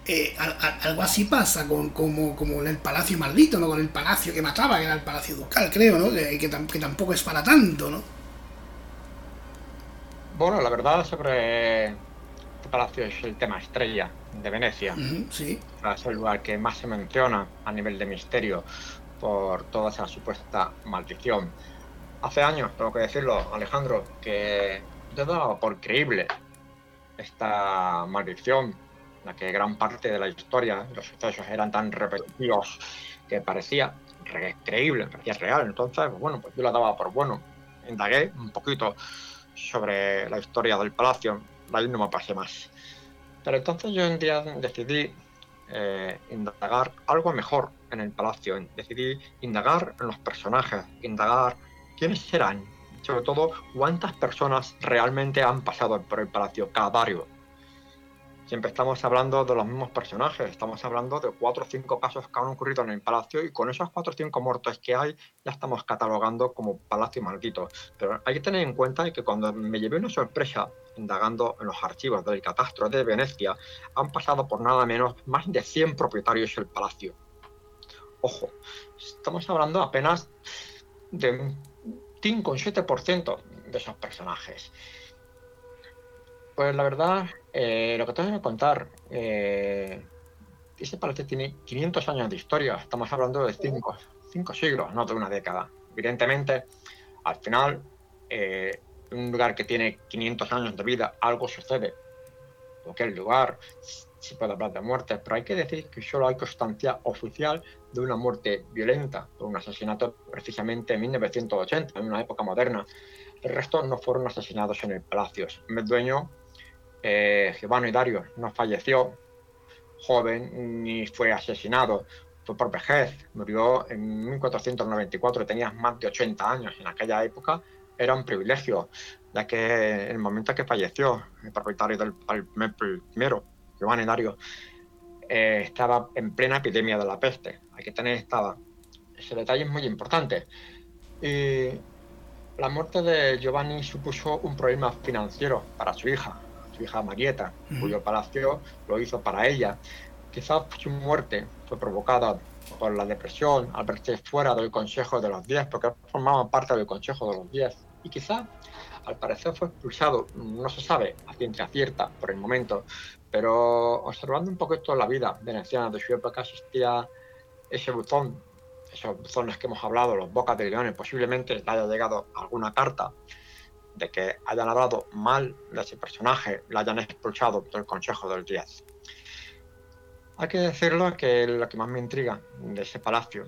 Eh, algo así pasa con como, como en el Palacio Maldito, ¿no? Con el palacio que mataba, que era el Palacio Ducal, creo, ¿no? Que, que, tampoco es para tanto, ¿no? Bueno, la verdad sobre este palacio es el tema estrella de Venecia. sí. Es el lugar que más se menciona a nivel de misterio por toda esa supuesta maldición. Hace años, tengo que decirlo, Alejandro, que yo daba por creíble esta maldición la que gran parte de la historia, los sucesos eran tan repetitivos que parecía creíble, parecía real. Entonces, pues bueno, pues yo la daba por bueno. Indagué un poquito sobre la historia del palacio, ahí no me pasé más. Pero entonces yo un día decidí eh, indagar algo mejor en el palacio, decidí indagar en los personajes, indagar quiénes serán, sobre todo cuántas personas realmente han pasado por el palacio Cadario, siempre estamos hablando de los mismos personajes, estamos hablando de cuatro o cinco casos que han ocurrido en el palacio y con esos cuatro o cinco muertos que hay ya estamos catalogando como palacio maldito. Pero hay que tener en cuenta que cuando me llevé una sorpresa indagando en los archivos del catastro de Venecia, han pasado por nada menos más de 100 propietarios del palacio. Ojo, estamos hablando apenas de un 5 o 7% de esos personajes. Pues la verdad, eh, lo que te voy a contar, eh, ese palacio tiene 500 años de historia, estamos hablando de 5 cinco, siglos, no de una década. Evidentemente, al final, eh, un lugar que tiene 500 años de vida, algo sucede. El lugar, se puede hablar de muertes, pero hay que decir que solo hay constancia oficial de una muerte violenta, de un asesinato precisamente en 1980, en una época moderna. El resto no fueron asesinados en el palacio. El dueño eh, Giovanni Dario no falleció joven ni fue asesinado, fue por vejez, murió en 1494, tenía más de 80 años. En aquella época era un privilegio, ya que en el momento que falleció el propietario del primero, Giovanni Dario, eh, estaba en plena epidemia de la peste. Hay que tener esta, ese detalle es muy importante. Y la muerte de Giovanni supuso un problema financiero para su hija, su hija Marieta, cuyo palacio lo hizo para ella. Quizás su muerte fue provocada por la depresión al verse fuera del Consejo de los Diez, porque formaba parte del Consejo de los Diez. Y quizás, al parecer, fue expulsado, no se sabe a ciencia cierta por el momento, pero observando un poquito la vida veneciana de su época, existía ese buzón, esos buzones que hemos hablado, los bocas de leones, posiblemente le haya llegado alguna carta de que hayan hablado mal de ese personaje, lo hayan expulsado del Consejo del 10. Hay que decirlo que lo que más me intriga de ese palacio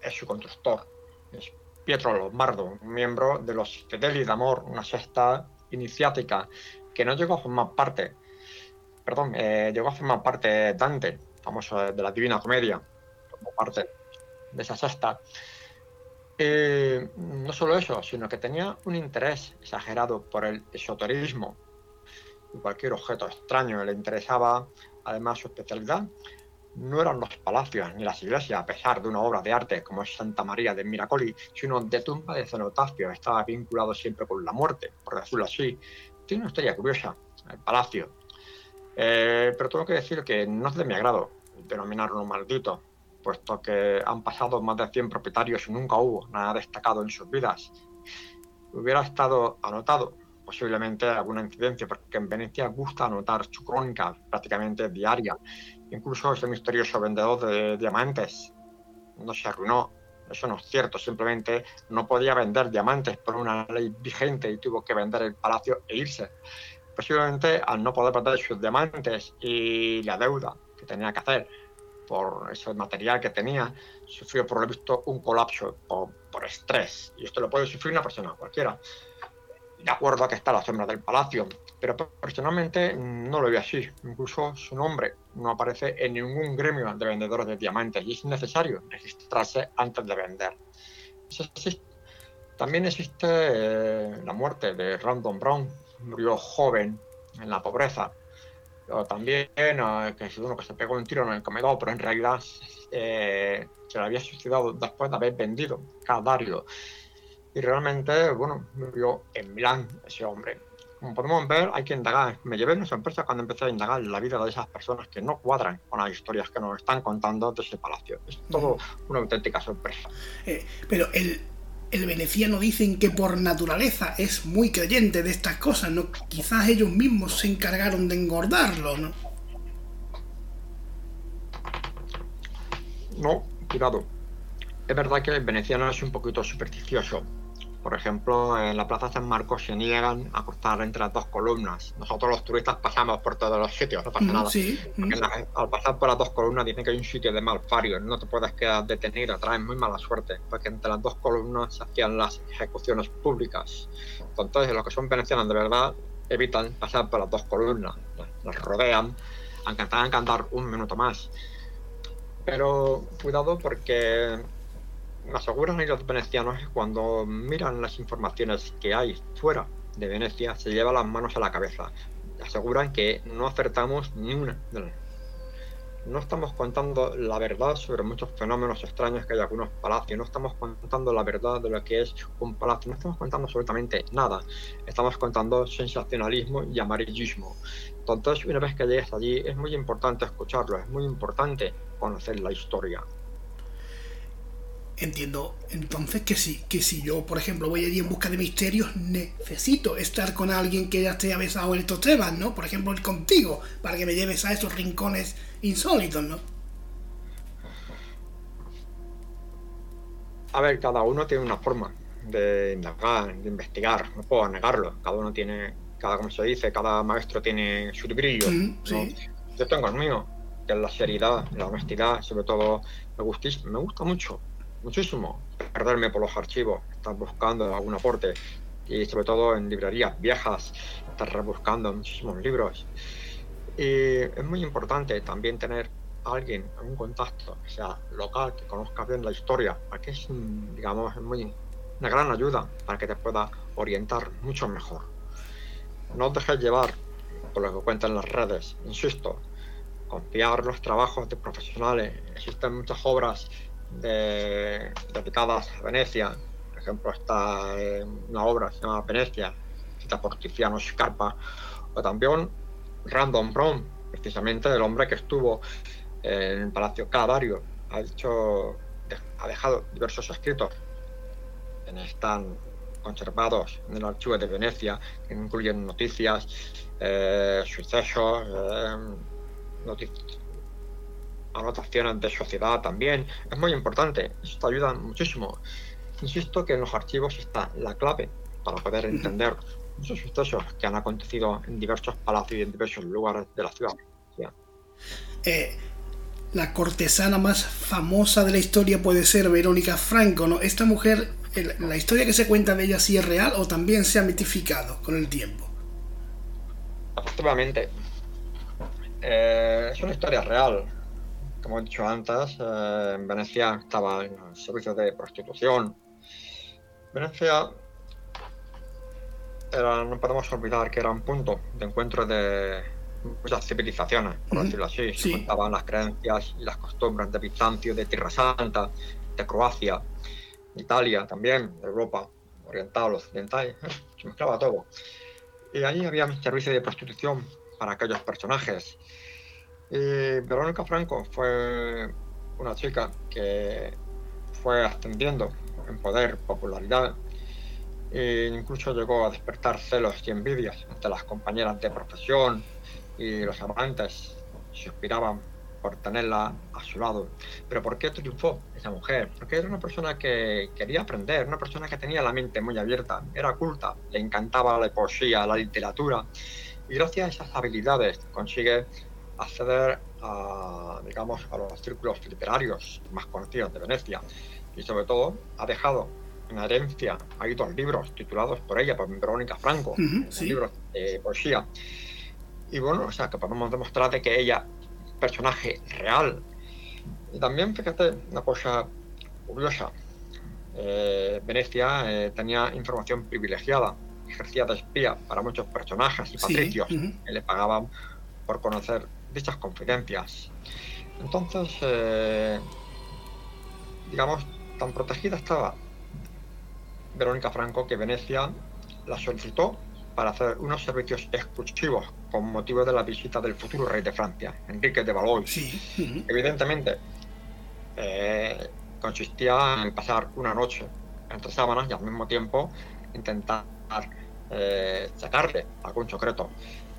es su constructor, es Pietro Lombardo, un miembro de los Fedeli d'Amor, una sexta iniciática que no llegó a formar parte, perdón, eh, llegó a formar parte Dante, famoso de la Divina Comedia, como parte de esa sexta, eh, no solo eso, sino que tenía un interés exagerado por el esoterismo cualquier objeto extraño le interesaba. Además, su especialidad no eran los palacios ni las iglesias, a pesar de una obra de arte como es Santa María de Miracoli, sino de tumba de cenotafio. Estaba vinculado siempre con la muerte, por decirlo así. Tiene una historia curiosa, el palacio. Eh, pero tengo que decir que no es de mi agrado denominarlo maldito, puesto que han pasado más de 100 propietarios y nunca hubo nada destacado en sus vidas. Hubiera estado anotado posiblemente alguna incidencia, porque en Venecia gusta anotar su crónica prácticamente diaria. Incluso ese misterioso vendedor de diamantes no se arruinó. Eso no es cierto, simplemente no podía vender diamantes por una ley vigente y tuvo que vender el palacio e irse. Posiblemente al no poder vender sus diamantes y la deuda que tenía que hacer, por ese material que tenía, sufrió por lo visto un colapso por, estrés. Y esto lo puede sufrir una persona cualquiera. De acuerdo a que está la sombra del palacio. Pero personalmente no lo veo así. Incluso su nombre no aparece en ningún gremio de vendedores de diamantes y es necesario registrarse antes de vender. También existe eh, la muerte de Random Brown. Murió joven en la pobreza o también eh, que es uno que se pegó un tiro en el comedor, pero en realidad eh, se lo había suicidado después de haber vendido Cadario. Y realmente, bueno, murió en Milán ese hombre. como podemos ver, hay que indagar. Me llevé una sorpresa cuando empecé a indagar la vida de esas personas que no cuadran con las historias que nos están contando de ese palacio. Es todo una auténtica sorpresa. Eh, pero el, el veneciano dicen que por naturaleza es muy creyente de estas cosas, ¿no? Quizás ellos mismos se encargaron de engordarlo, ¿no? No, cuidado. Es verdad que el veneciano es un poquito supersticioso por ejemplo, en la Plaza San Marcos se niegan a cruzar entre las dos columnas. Nosotros los turistas pasamos por todos los sitios, no pasa nada. al pasar por las dos columnas dicen que hay un sitio de malfario, no te puedes quedar detenido, traes muy mala suerte, porque entre las dos columnas se hacían las ejecuciones públicas. Entonces, los que son venecianos de verdad evitan pasar por las dos columnas, las rodean, aunque tengan que andar un minuto más. Pero cuidado porque aseguran los venecianos que cuando miran las informaciones que hay fuera de Venecia se llevan las manos a la cabeza. Aseguran que no acertamos ni una No estamos contando la verdad sobre muchos fenómenos extraños que hay en algunos palacios. No estamos contando la verdad de lo que es un palacio. No estamos contando absolutamente nada. Estamos contando sensacionalismo y amarillismo. Entonces, una vez que llegues allí, es muy importante escucharlo. Es muy importante conocer la historia entiendo entonces que si, que si yo, por ejemplo, voy allí en busca de misterios, necesito estar con alguien que ya esté avesado en estos temas, ¿no? Por ejemplo, ir contigo, para que me lleves a esos rincones insólitos, ¿no? A ver, cada uno tiene una forma de indagar, de investigar, no puedo negarlo. Cada uno tiene, cada como se dice, cada maestro tiene su brillo. Yo tengo el mío, que es la seriedad, la honestidad, sobre todo me gusta, me gusta mucho muchísimo perderme por los archivos, estar buscando algún aporte y sobre todo en librerías viejas, estar rebuscando muchísimos libros. Y es muy importante también tener alguien, un contacto, sea local, que conozca bien la historia, que es, digamos, muy, una gran ayuda para que te pueda orientar mucho mejor. No os dejes llevar por lo que cuentan las redes, insisto, confiar los trabajos de profesionales. Existen muchas obras de, dedicadas a Venecia. Por ejemplo, está una obra que se llama Venecia, escrita por Tiziano Scarpa, o también Random Brown, precisamente el hombre que estuvo en el Palacio Calvario. Ha, hecho, ha dejado diversos escritos que están conservados en el archivo de Venecia, que incluyen noticias, eh, sucesos, eh, noticias anotaciones de sociedad también. Es muy importante, esto ayuda muchísimo. Insisto que en los archivos está la clave para poder entender muchos sucesos que han acontecido en diversos palacios y en diversos lugares de la ciudad. Eh, la cortesana más famosa de la historia puede ser Verónica Franco, ¿no? Esta mujer, la historia que se cuenta de ella sí es real o también se ha mitificado con el tiempo. Efectivamente. Eh, es una historia real como he dicho antes, eh, en Venecia estaba en el servicio de prostitución. Venecia era, no podemos olvidar que era un punto de encuentro de muchas civilizaciones, por decirlo así. Se contaban las creencias y las costumbres de Bizancio, de Tierra Santa, de Croacia, de Italia también, de Europa oriental, occidental, se mezclaba todo. Y ahí había un servicio de prostitución para aquellos personajes. Verónica Franco fue una chica que fue ascendiendo en poder, popularidad, e incluso llegó a despertar celos y envidias entre las compañeras de profesión y los amantes se inspiraban por tenerla a su lado. Pero ¿por qué triunfó esa mujer? Porque era una persona que quería aprender, una persona que tenía la mente muy abierta, era culta, le encantaba la poesía, la literatura, y gracias a esas habilidades consigue acceder a, digamos, a los círculos literarios más conocidos de Venecia y sobre todo ha dejado en herencia hay dos libros titulados por ella, por Verónica Franco, libros de poesía. Y bueno, o sea, que podemos demostrar de que ella personaje real. Y también, fíjate, una cosa curiosa. Eh, Venecia eh, tenía información privilegiada, ejercía de espía para muchos personajes y patricios que le pagaban por conocer dichas confidencias. Entonces, eh, digamos, tan protegida estaba Verónica Franco que Venecia la solicitó para hacer unos servicios exclusivos con motivo de la visita del futuro rey de Francia, Enrique de Valois. Sí. Evidentemente, eh, consistía en pasar una noche entre sábanas y al mismo tiempo intentar eh, sacarle algún secreto.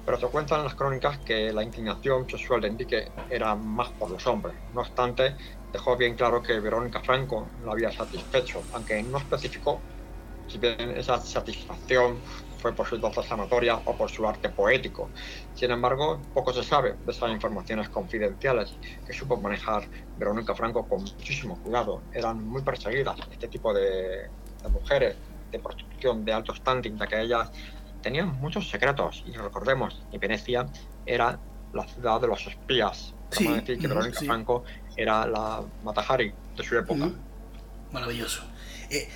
Pero se cuentan las crónicas que la inclinación sexual de Enrique era más por los hombres. No obstante, dejó bien claro que Verónica Franco lo había satisfecho, aunque no especificó si bien esa satisfacción fue por sus dotes amatorias o por su arte poético. Sin embargo, poco se sabe de esas informaciones confidenciales que supo manejar Verónica Franco con muchísimo cuidado. Eran muy perseguidas este tipo de, de mujeres de prostitución de alto standing, de que ellas tenían muchos secretos. Y recordemos que Venecia era la ciudad de los espías. Sí, Vamos decir que Verónica sí. Franco era la Matahari de su época. Maravilloso. Eh,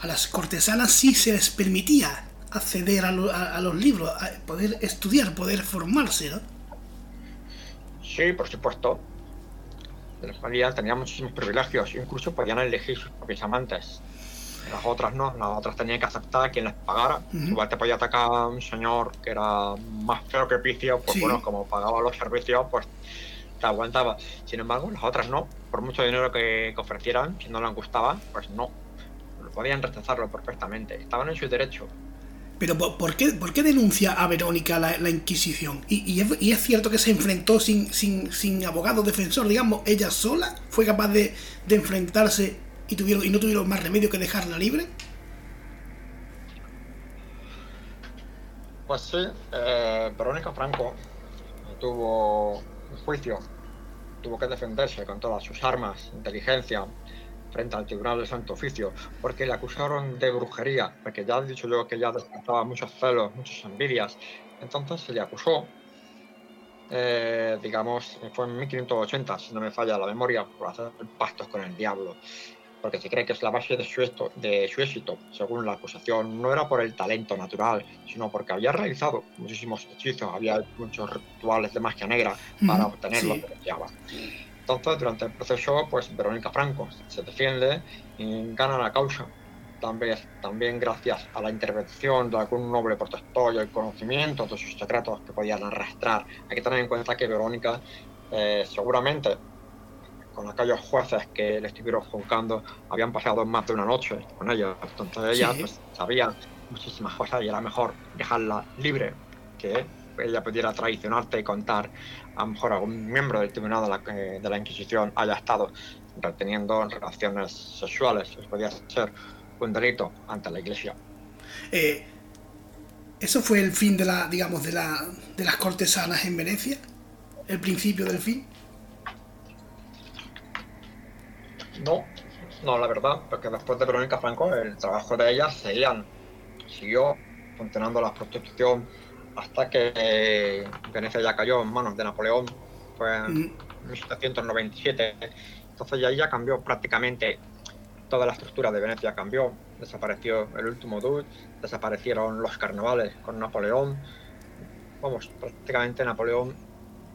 a las cortesanas sí se les permitía acceder a, lo- a- a los libros, a poder estudiar, poder formarse, ¿no? Sí, por supuesto. Las familias tenían muchísimos privilegios, incluso podían elegir sus propios amantes. Las otras no, las otras tenían que aceptar a quien les pagara. Igual te podía atacar a un señor que era más feo que picio, pues Sí. bueno, como pagaba los servicios, pues te aguantaba. Sin embargo, las otras no, por mucho dinero que, que ofrecieran, si no les gustaba, pues no. Podían rechazarlo perfectamente, estaban en su derecho. Pero ¿por por qué, por qué denuncia a Verónica la, la Inquisición? Y, y es, y es cierto que se enfrentó sin, sin, sin abogado defensor, digamos, ella sola fue capaz de, de enfrentarse y, tuvieron, y no tuvieron más remedio que dejarla libre. Pues sí, eh, Verónica Franco tuvo un juicio, tuvo que defenderse con todas sus armas, inteligencia, frente al Tribunal del Santo Oficio, porque le acusaron de brujería, porque ya he dicho yo que ella despertaba muchos celos, muchas envidias. Entonces se le acusó, eh, digamos, fue en 1580, si no me falla la memoria, por hacer pactos con el diablo porque se cree que es la base de su, esto- de su éxito, según la acusación, no era por el talento natural, sino porque había realizado muchísimos hechizos, había muchos rituales de magia negra para Ujú, obtener lo sí. que deseaba. Entonces, durante el proceso, pues Verónica Franco se defiende y gana la causa. También, también gracias a la intervención de algún noble protector y el conocimiento de sus secretos que podían arrastrar. Hay que tener en cuenta que Verónica eh, seguramente con aquellos jueces que le estuvieron juzgando habían pasado más de una noche con ella. Entonces ella Sí. pues, sabía muchísimas cosas y era mejor dejarla libre que ella pudiera traicionarte y contar a lo mejor algún miembro del tribunal de la, de la Inquisición haya estado reteniendo relaciones sexuales. Eso podía ser un delito ante la Iglesia. Eh, ¿Eso fue el fin de la, digamos, de, la, de las cortesanas en Venecia? ¿El principio del fin? No, no, la verdad, porque después de Verónica Franco el trabajo de ella seguían, siguió funcionando la prostitución hasta que Venecia ya cayó en manos de Napoleón, fue en Mm, 1797. Entonces ya, ya cambió prácticamente toda la estructura de Venecia, cambió, desapareció el último duque, desaparecieron los carnavales con Napoleón, vamos, prácticamente Napoleón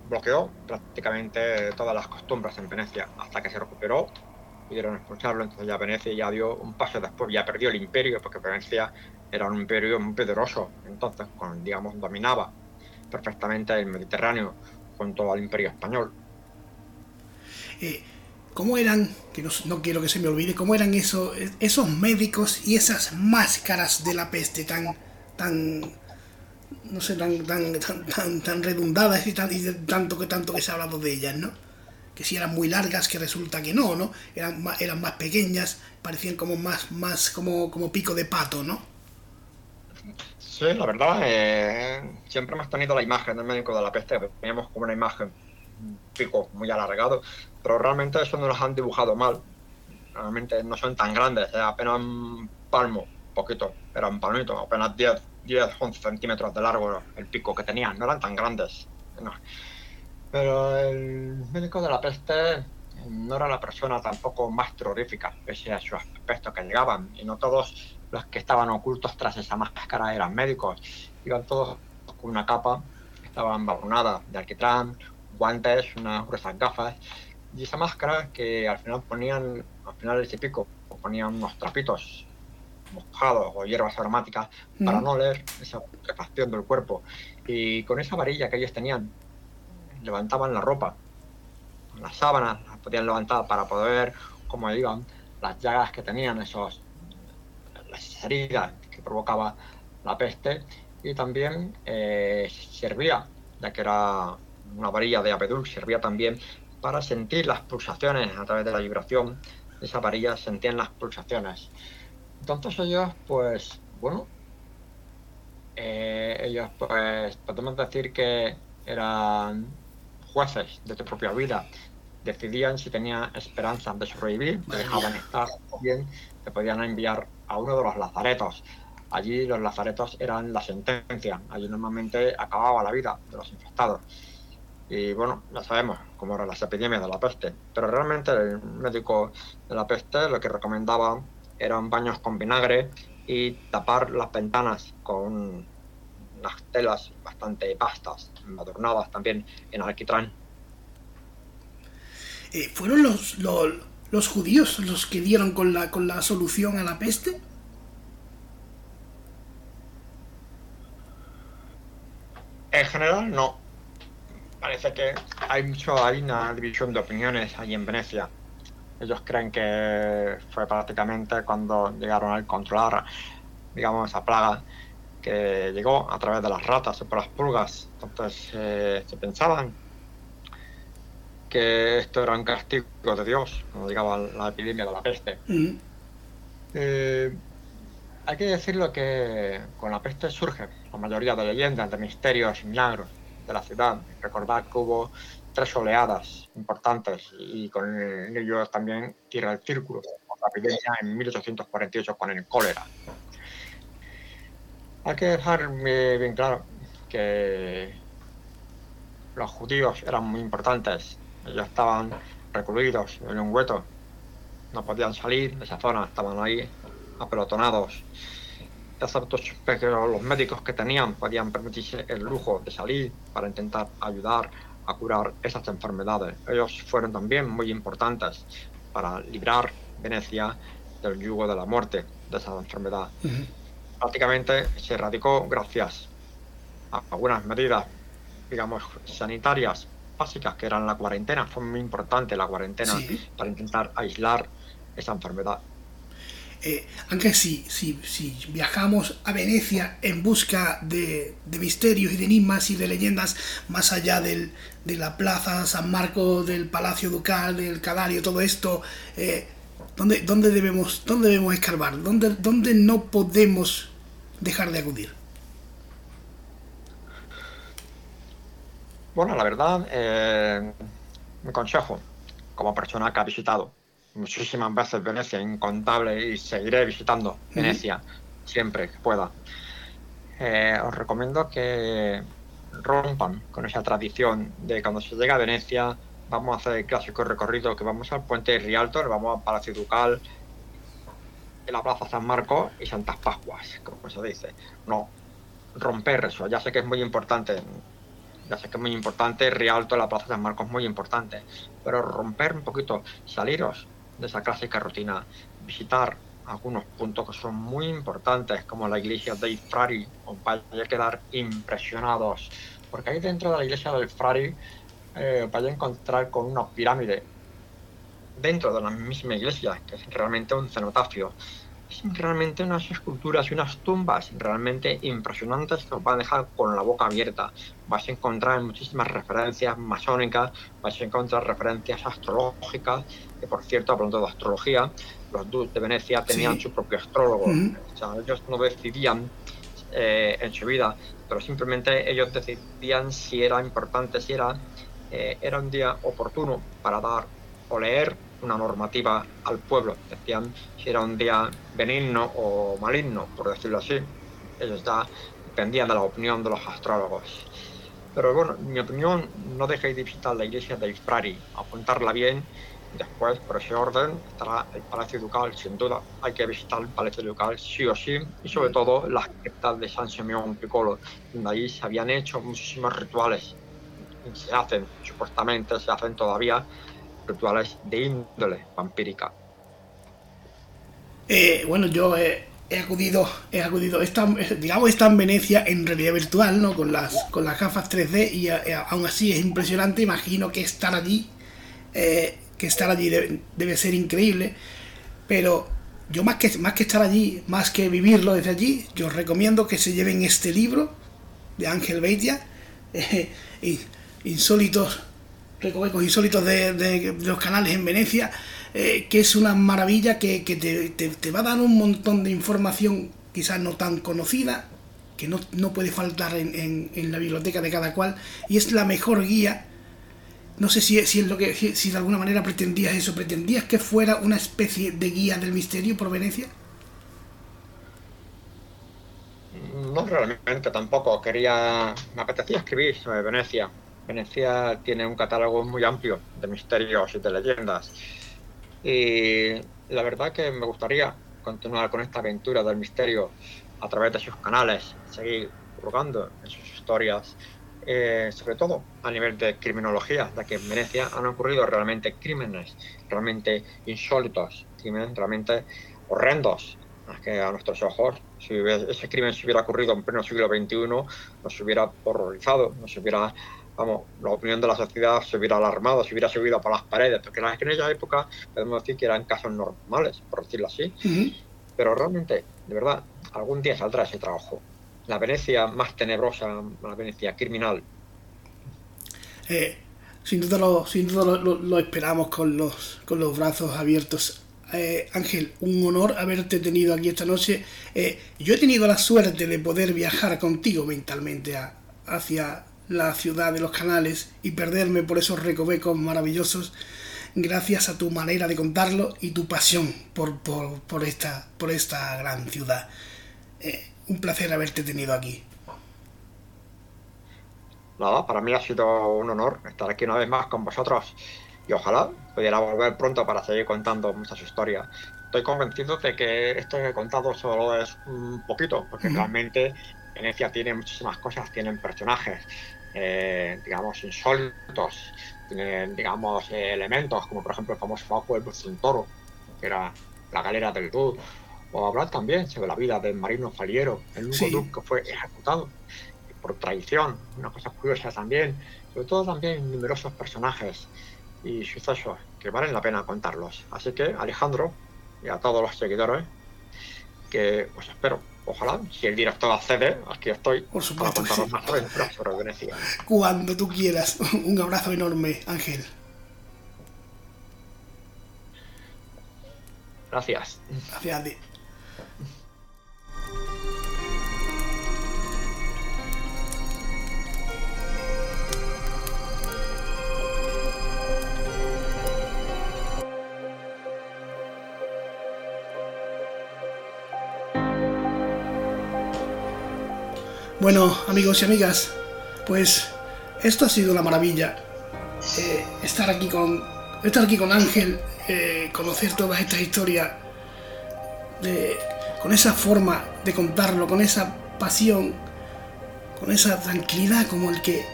bloqueó prácticamente todas las costumbres en Venecia hasta que se recuperó pudieron expulsarlo, entonces ya Venecia ya dio un paso después, ya perdió el imperio, porque Venecia era un imperio muy poderoso, entonces, con, digamos, dominaba perfectamente el Mediterráneo junto al imperio español. eh, ¿Cómo eran, que no, no quiero que se me olvide, cómo eran esos, esos médicos y esas máscaras de la peste tan, tan, no sé, tan, tan, tan, tan, redundadas y, tan, y tanto que tanto que se ha hablado de ellas, ¿no? Que si eran muy largas, que resulta que no, ¿no? Eran más, eran más pequeñas, parecían como más, más como, como pico de pato, ¿no? Sí, la verdad, eh, siempre hemos tenido la imagen del médico de la peste, teníamos como una imagen, un pico muy alargado, pero realmente eso no los han dibujado mal. Realmente no son tan grandes, eh, apenas un palmo, poquito, eran palmitos, apenas 10, 10, 11 centímetros de largo el pico que tenían, no eran tan grandes. Pero el médico de la peste no era la persona tampoco más terrorífica, pese a su aspecto que llegaban, y no todos los que estaban ocultos tras esa máscara eran médicos, iban todos con una capa, estaban babonadas de alquitrán, guantes, unas gruesas gafas, y esa máscara que al final ponían, al final de ese pico, ponían unos trapitos mojados o hierbas aromáticas para no leer esa putrefacción del cuerpo. Y con esa varilla que ellos tenían, levantaban la ropa, las sábanas, las podían levantar para poder ver cómo iban las llagas que tenían, esos, las heridas que provocaba la peste. Y también eh, servía, ya que era una varilla de abedul, servía también para sentir las pulsaciones a través de la vibración de esa varilla, sentían las pulsaciones. Entonces ellos, pues, bueno, eh, ellos, pues, podemos decir que eran jueces de tu propia vida. Decidían si tenía esperanza de sobrevivir, te dejaban estar, o bien te podían enviar a uno de los lazaretos. Allí los lazaretos eran la sentencia, allí normalmente acababa la vida de los infectados. Y bueno, ya sabemos cómo eran las epidemias de la peste, pero realmente el médico de la peste lo que recomendaba eran baños con vinagre y tapar las ventanas con unas telas bastante pastas, adornadas también en alquitrán. Eh, ¿Fueron los, los, los, judíos los que dieron con la, con la solución a la peste? En general, no parece que hay mucho, hay una división de opiniones ahí en Venecia. Ellos creen que fue prácticamente cuando llegaron a controlar, digamos, esa plaga que llegó a través de las ratas o por las pulgas. Entonces eh, se pensaban que esto era un castigo de Dios cuando llegaba la epidemia de la peste. Mm. Eh, hay que decirlo que con la peste surge la mayoría de leyendas, de misterios y milagros de la ciudad. Recordad que hubo tres oleadas importantes y con ellos también tira el círculo, la epidemia en 1848 con el cólera. Hay que dejar bien claro que los judíos eran muy importantes. Ellos estaban recluidos en un hueto, no podían salir de esa zona, estaban ahí apelotonados pero los médicos que tenían podían permitirse el lujo de salir para intentar ayudar a curar esas enfermedades. Ellos fueron también muy importantes para librar Venecia del yugo de la muerte de esa enfermedad. Prácticamente se erradicó gracias a algunas medidas, digamos, sanitarias básicas, que eran la cuarentena. Fue muy importante la cuarentena para intentar aislar esa enfermedad. Eh, aunque si, si, si, viajamos a Venecia en busca de, misterios y de enigmas y de leyendas más allá del, de la plaza San Marco, del Palacio Ducal, del Cadario, todo esto, eh, ¿dónde, dónde, debemos, ¿dónde debemos escarbar? ¿Dónde, ¿Dónde no podemos dejar de acudir? Bueno, la verdad, eh, mi consejo, como persona que ha visitado muchísimas veces Venecia, incontable, y seguiré visitando Venecia siempre que pueda. Eh, os recomiendo que rompan con esa tradición de cuando se llega a Venecia, vamos a hacer el clásico recorrido que vamos al puente de Rialto, vamos al Palacio Ducal, en la Plaza San Marcos y Santas Pascuas, como se dice. No, romper eso, ya sé que es muy importante, ya sé que es muy importante, Rialto, la Plaza San Marcos es muy importante, pero romper un poquito, saliros de esa clásica rutina, visitar algunos puntos que son muy importantes, como la iglesia de Frari, os vais a quedar impresionados, porque ahí dentro de la iglesia del Frari eh, vais a encontrar con una pirámide dentro de la misma iglesia, que es realmente un cenotafio. Es realmente unas esculturas y unas tumbas realmente impresionantes que os van a dejar con la boca abierta. Vais a encontrar muchísimas referencias masónicas, vais a encontrar referencias astrológicas, que por cierto, hablando de astrología, los duques de Venecia tenían su propio astrólogo. O sea, ellos no decidían eh, en su vida, pero simplemente ellos decidían si era importante, si era, eh, era un día oportuno para dar o leer una normativa al pueblo. Decían si era un día benigno o maligno, por decirlo así. Ellos ya dependían de la opinión de los astrólogos. Pero bueno, en mi opinión, no dejéis de visitar la iglesia de Frari, apuntarla bien Después, por ese orden, estará el Palacio Ducal, sin duda. Hay que visitar el Palacio Ducal sí o sí. Y sobre todo las criptas de San Simeón Piccolo, donde ahí se habían hecho muchísimos rituales. Y se hacen, supuestamente, se hacen todavía rituales de índole vampírica. Eh, bueno, yo eh, he acudido, he acudido, está, digamos, está en Venecia en realidad virtual, ¿no? Con las, con las gafas 3D y aún así es impresionante. Imagino que estar allí, eh, que estar allí debe, ser increíble. Pero yo más que, más que estar allí, más que vivirlo desde allí, yo recomiendo que se lleven este libro de Ángel Beitia, eh, insólitos, recovecos insólitos de, los canales en Venecia eh, que es una maravilla que, te, va a dar un montón de información quizás no tan conocida, que no, puede faltar en, la biblioteca de cada cual, y es la mejor guía. No sé si, si es lo que si, de alguna manera pretendías eso, pretendías que fuera una especie de guía del misterio por Venecia. No realmente tampoco. Quería, me apetecía escribir sobre Venecia. Venecia tiene un catálogo muy amplio de misterios y de leyendas. Y la verdad que me gustaría continuar con esta aventura del misterio a través de sus canales, seguir jugando en sus historias, eh, sobre todo a nivel de criminología, ya que en Venecia han ocurrido realmente crímenes, realmente insólitos, crímenes realmente horrendos, que a nuestros ojos, si ese crimen se hubiera ocurrido en pleno siglo XXI, nos hubiera horrorizado, nos hubiera vamos, la opinión de la sociedad se hubiera alarmado, se hubiera subido por las paredes, porque en aquella época podemos decir que eran casos normales, por decirlo así. Pero realmente, de verdad, algún día saldrá ese trabajo. La Venecia más tenebrosa, la Venecia criminal. Eh, sin duda, lo, sin duda lo, esperamos con los, con los brazos abiertos. Eh, Ángel, un honor haberte tenido aquí esta noche. Eh, yo he tenido la suerte de poder viajar contigo mentalmente hacia la ciudad de los canales y perderme por esos recovecos maravillosos gracias a tu manera de contarlo y tu pasión por, por, esta, por esta gran ciudad. Eh, un placer haberte tenido aquí. Nada, para mí ha sido un honor estar aquí una vez más con vosotros y ojalá pudiera volver pronto para seguir contando muchas historias. Estoy convencido de que esto que he contado solo es un poquito, porque realmente Venecia tiene muchísimas cosas, tienen personajes, eh, digamos, insólitos, tienen, digamos, elementos, como por ejemplo el famoso bajo del toro, que era la galera del Dud, o hablar también sobre la vida del marino Faliero, el único que fue ejecutado por traición, una cosa curiosa también, sobre todo también numerosos personajes y sucesos que valen la pena contarlos. Así que, Alejandro, y a todos los seguidores, que os espero Ojalá, si el director accede, aquí estoy Por supuesto para más sobre Venecia. Cuando tú quieras. Un abrazo enorme, Ángel. Gracias. Gracias a ti. Bueno, amigos y amigas, pues esto ha sido una maravilla. Eh, estar aquí con estar aquí con Ángel, eh, conocer todas estas historias, con esa forma de contarlo, con esa pasión, con esa tranquilidad como el que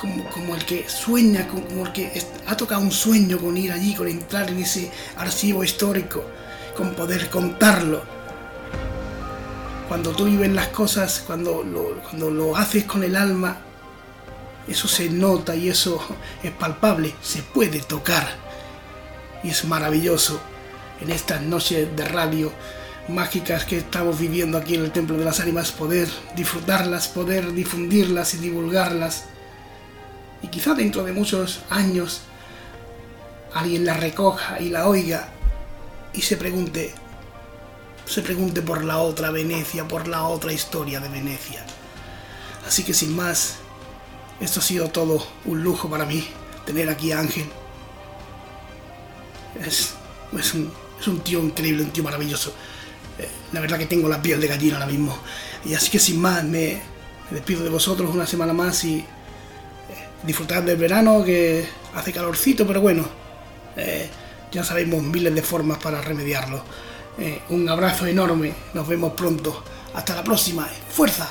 como, el que sueña, como el que ha tocado un sueño con ir allí, con entrar en ese archivo histórico, con poder contarlo cuando tú vives las cosas, cuando lo, cuando lo haces con el alma, eso se nota y eso es palpable, se puede tocar. Y es maravilloso en estas noches de radio mágicas que estamos viviendo aquí en el Templo de las Ánimas, poder disfrutarlas, poder difundirlas y divulgarlas. Y quizá dentro de muchos años alguien la recoja y la oiga y se pregunte, se pregunte por la otra Venecia, por la otra historia de Venecia. Así que sin más, esto ha sido todo un lujo para mí, tener aquí a Ángel. Es, un, tío increíble, un tío maravilloso. Eh, la verdad que tengo la piel de gallina ahora mismo. Y así que sin más, me, despido de vosotros una semana más y eh, disfrutar del verano que hace calorcito, pero bueno, eh, ya sabemos miles de formas para remediarlo. Eh, un abrazo enorme, nos vemos pronto. Hasta la próxima, fuerza.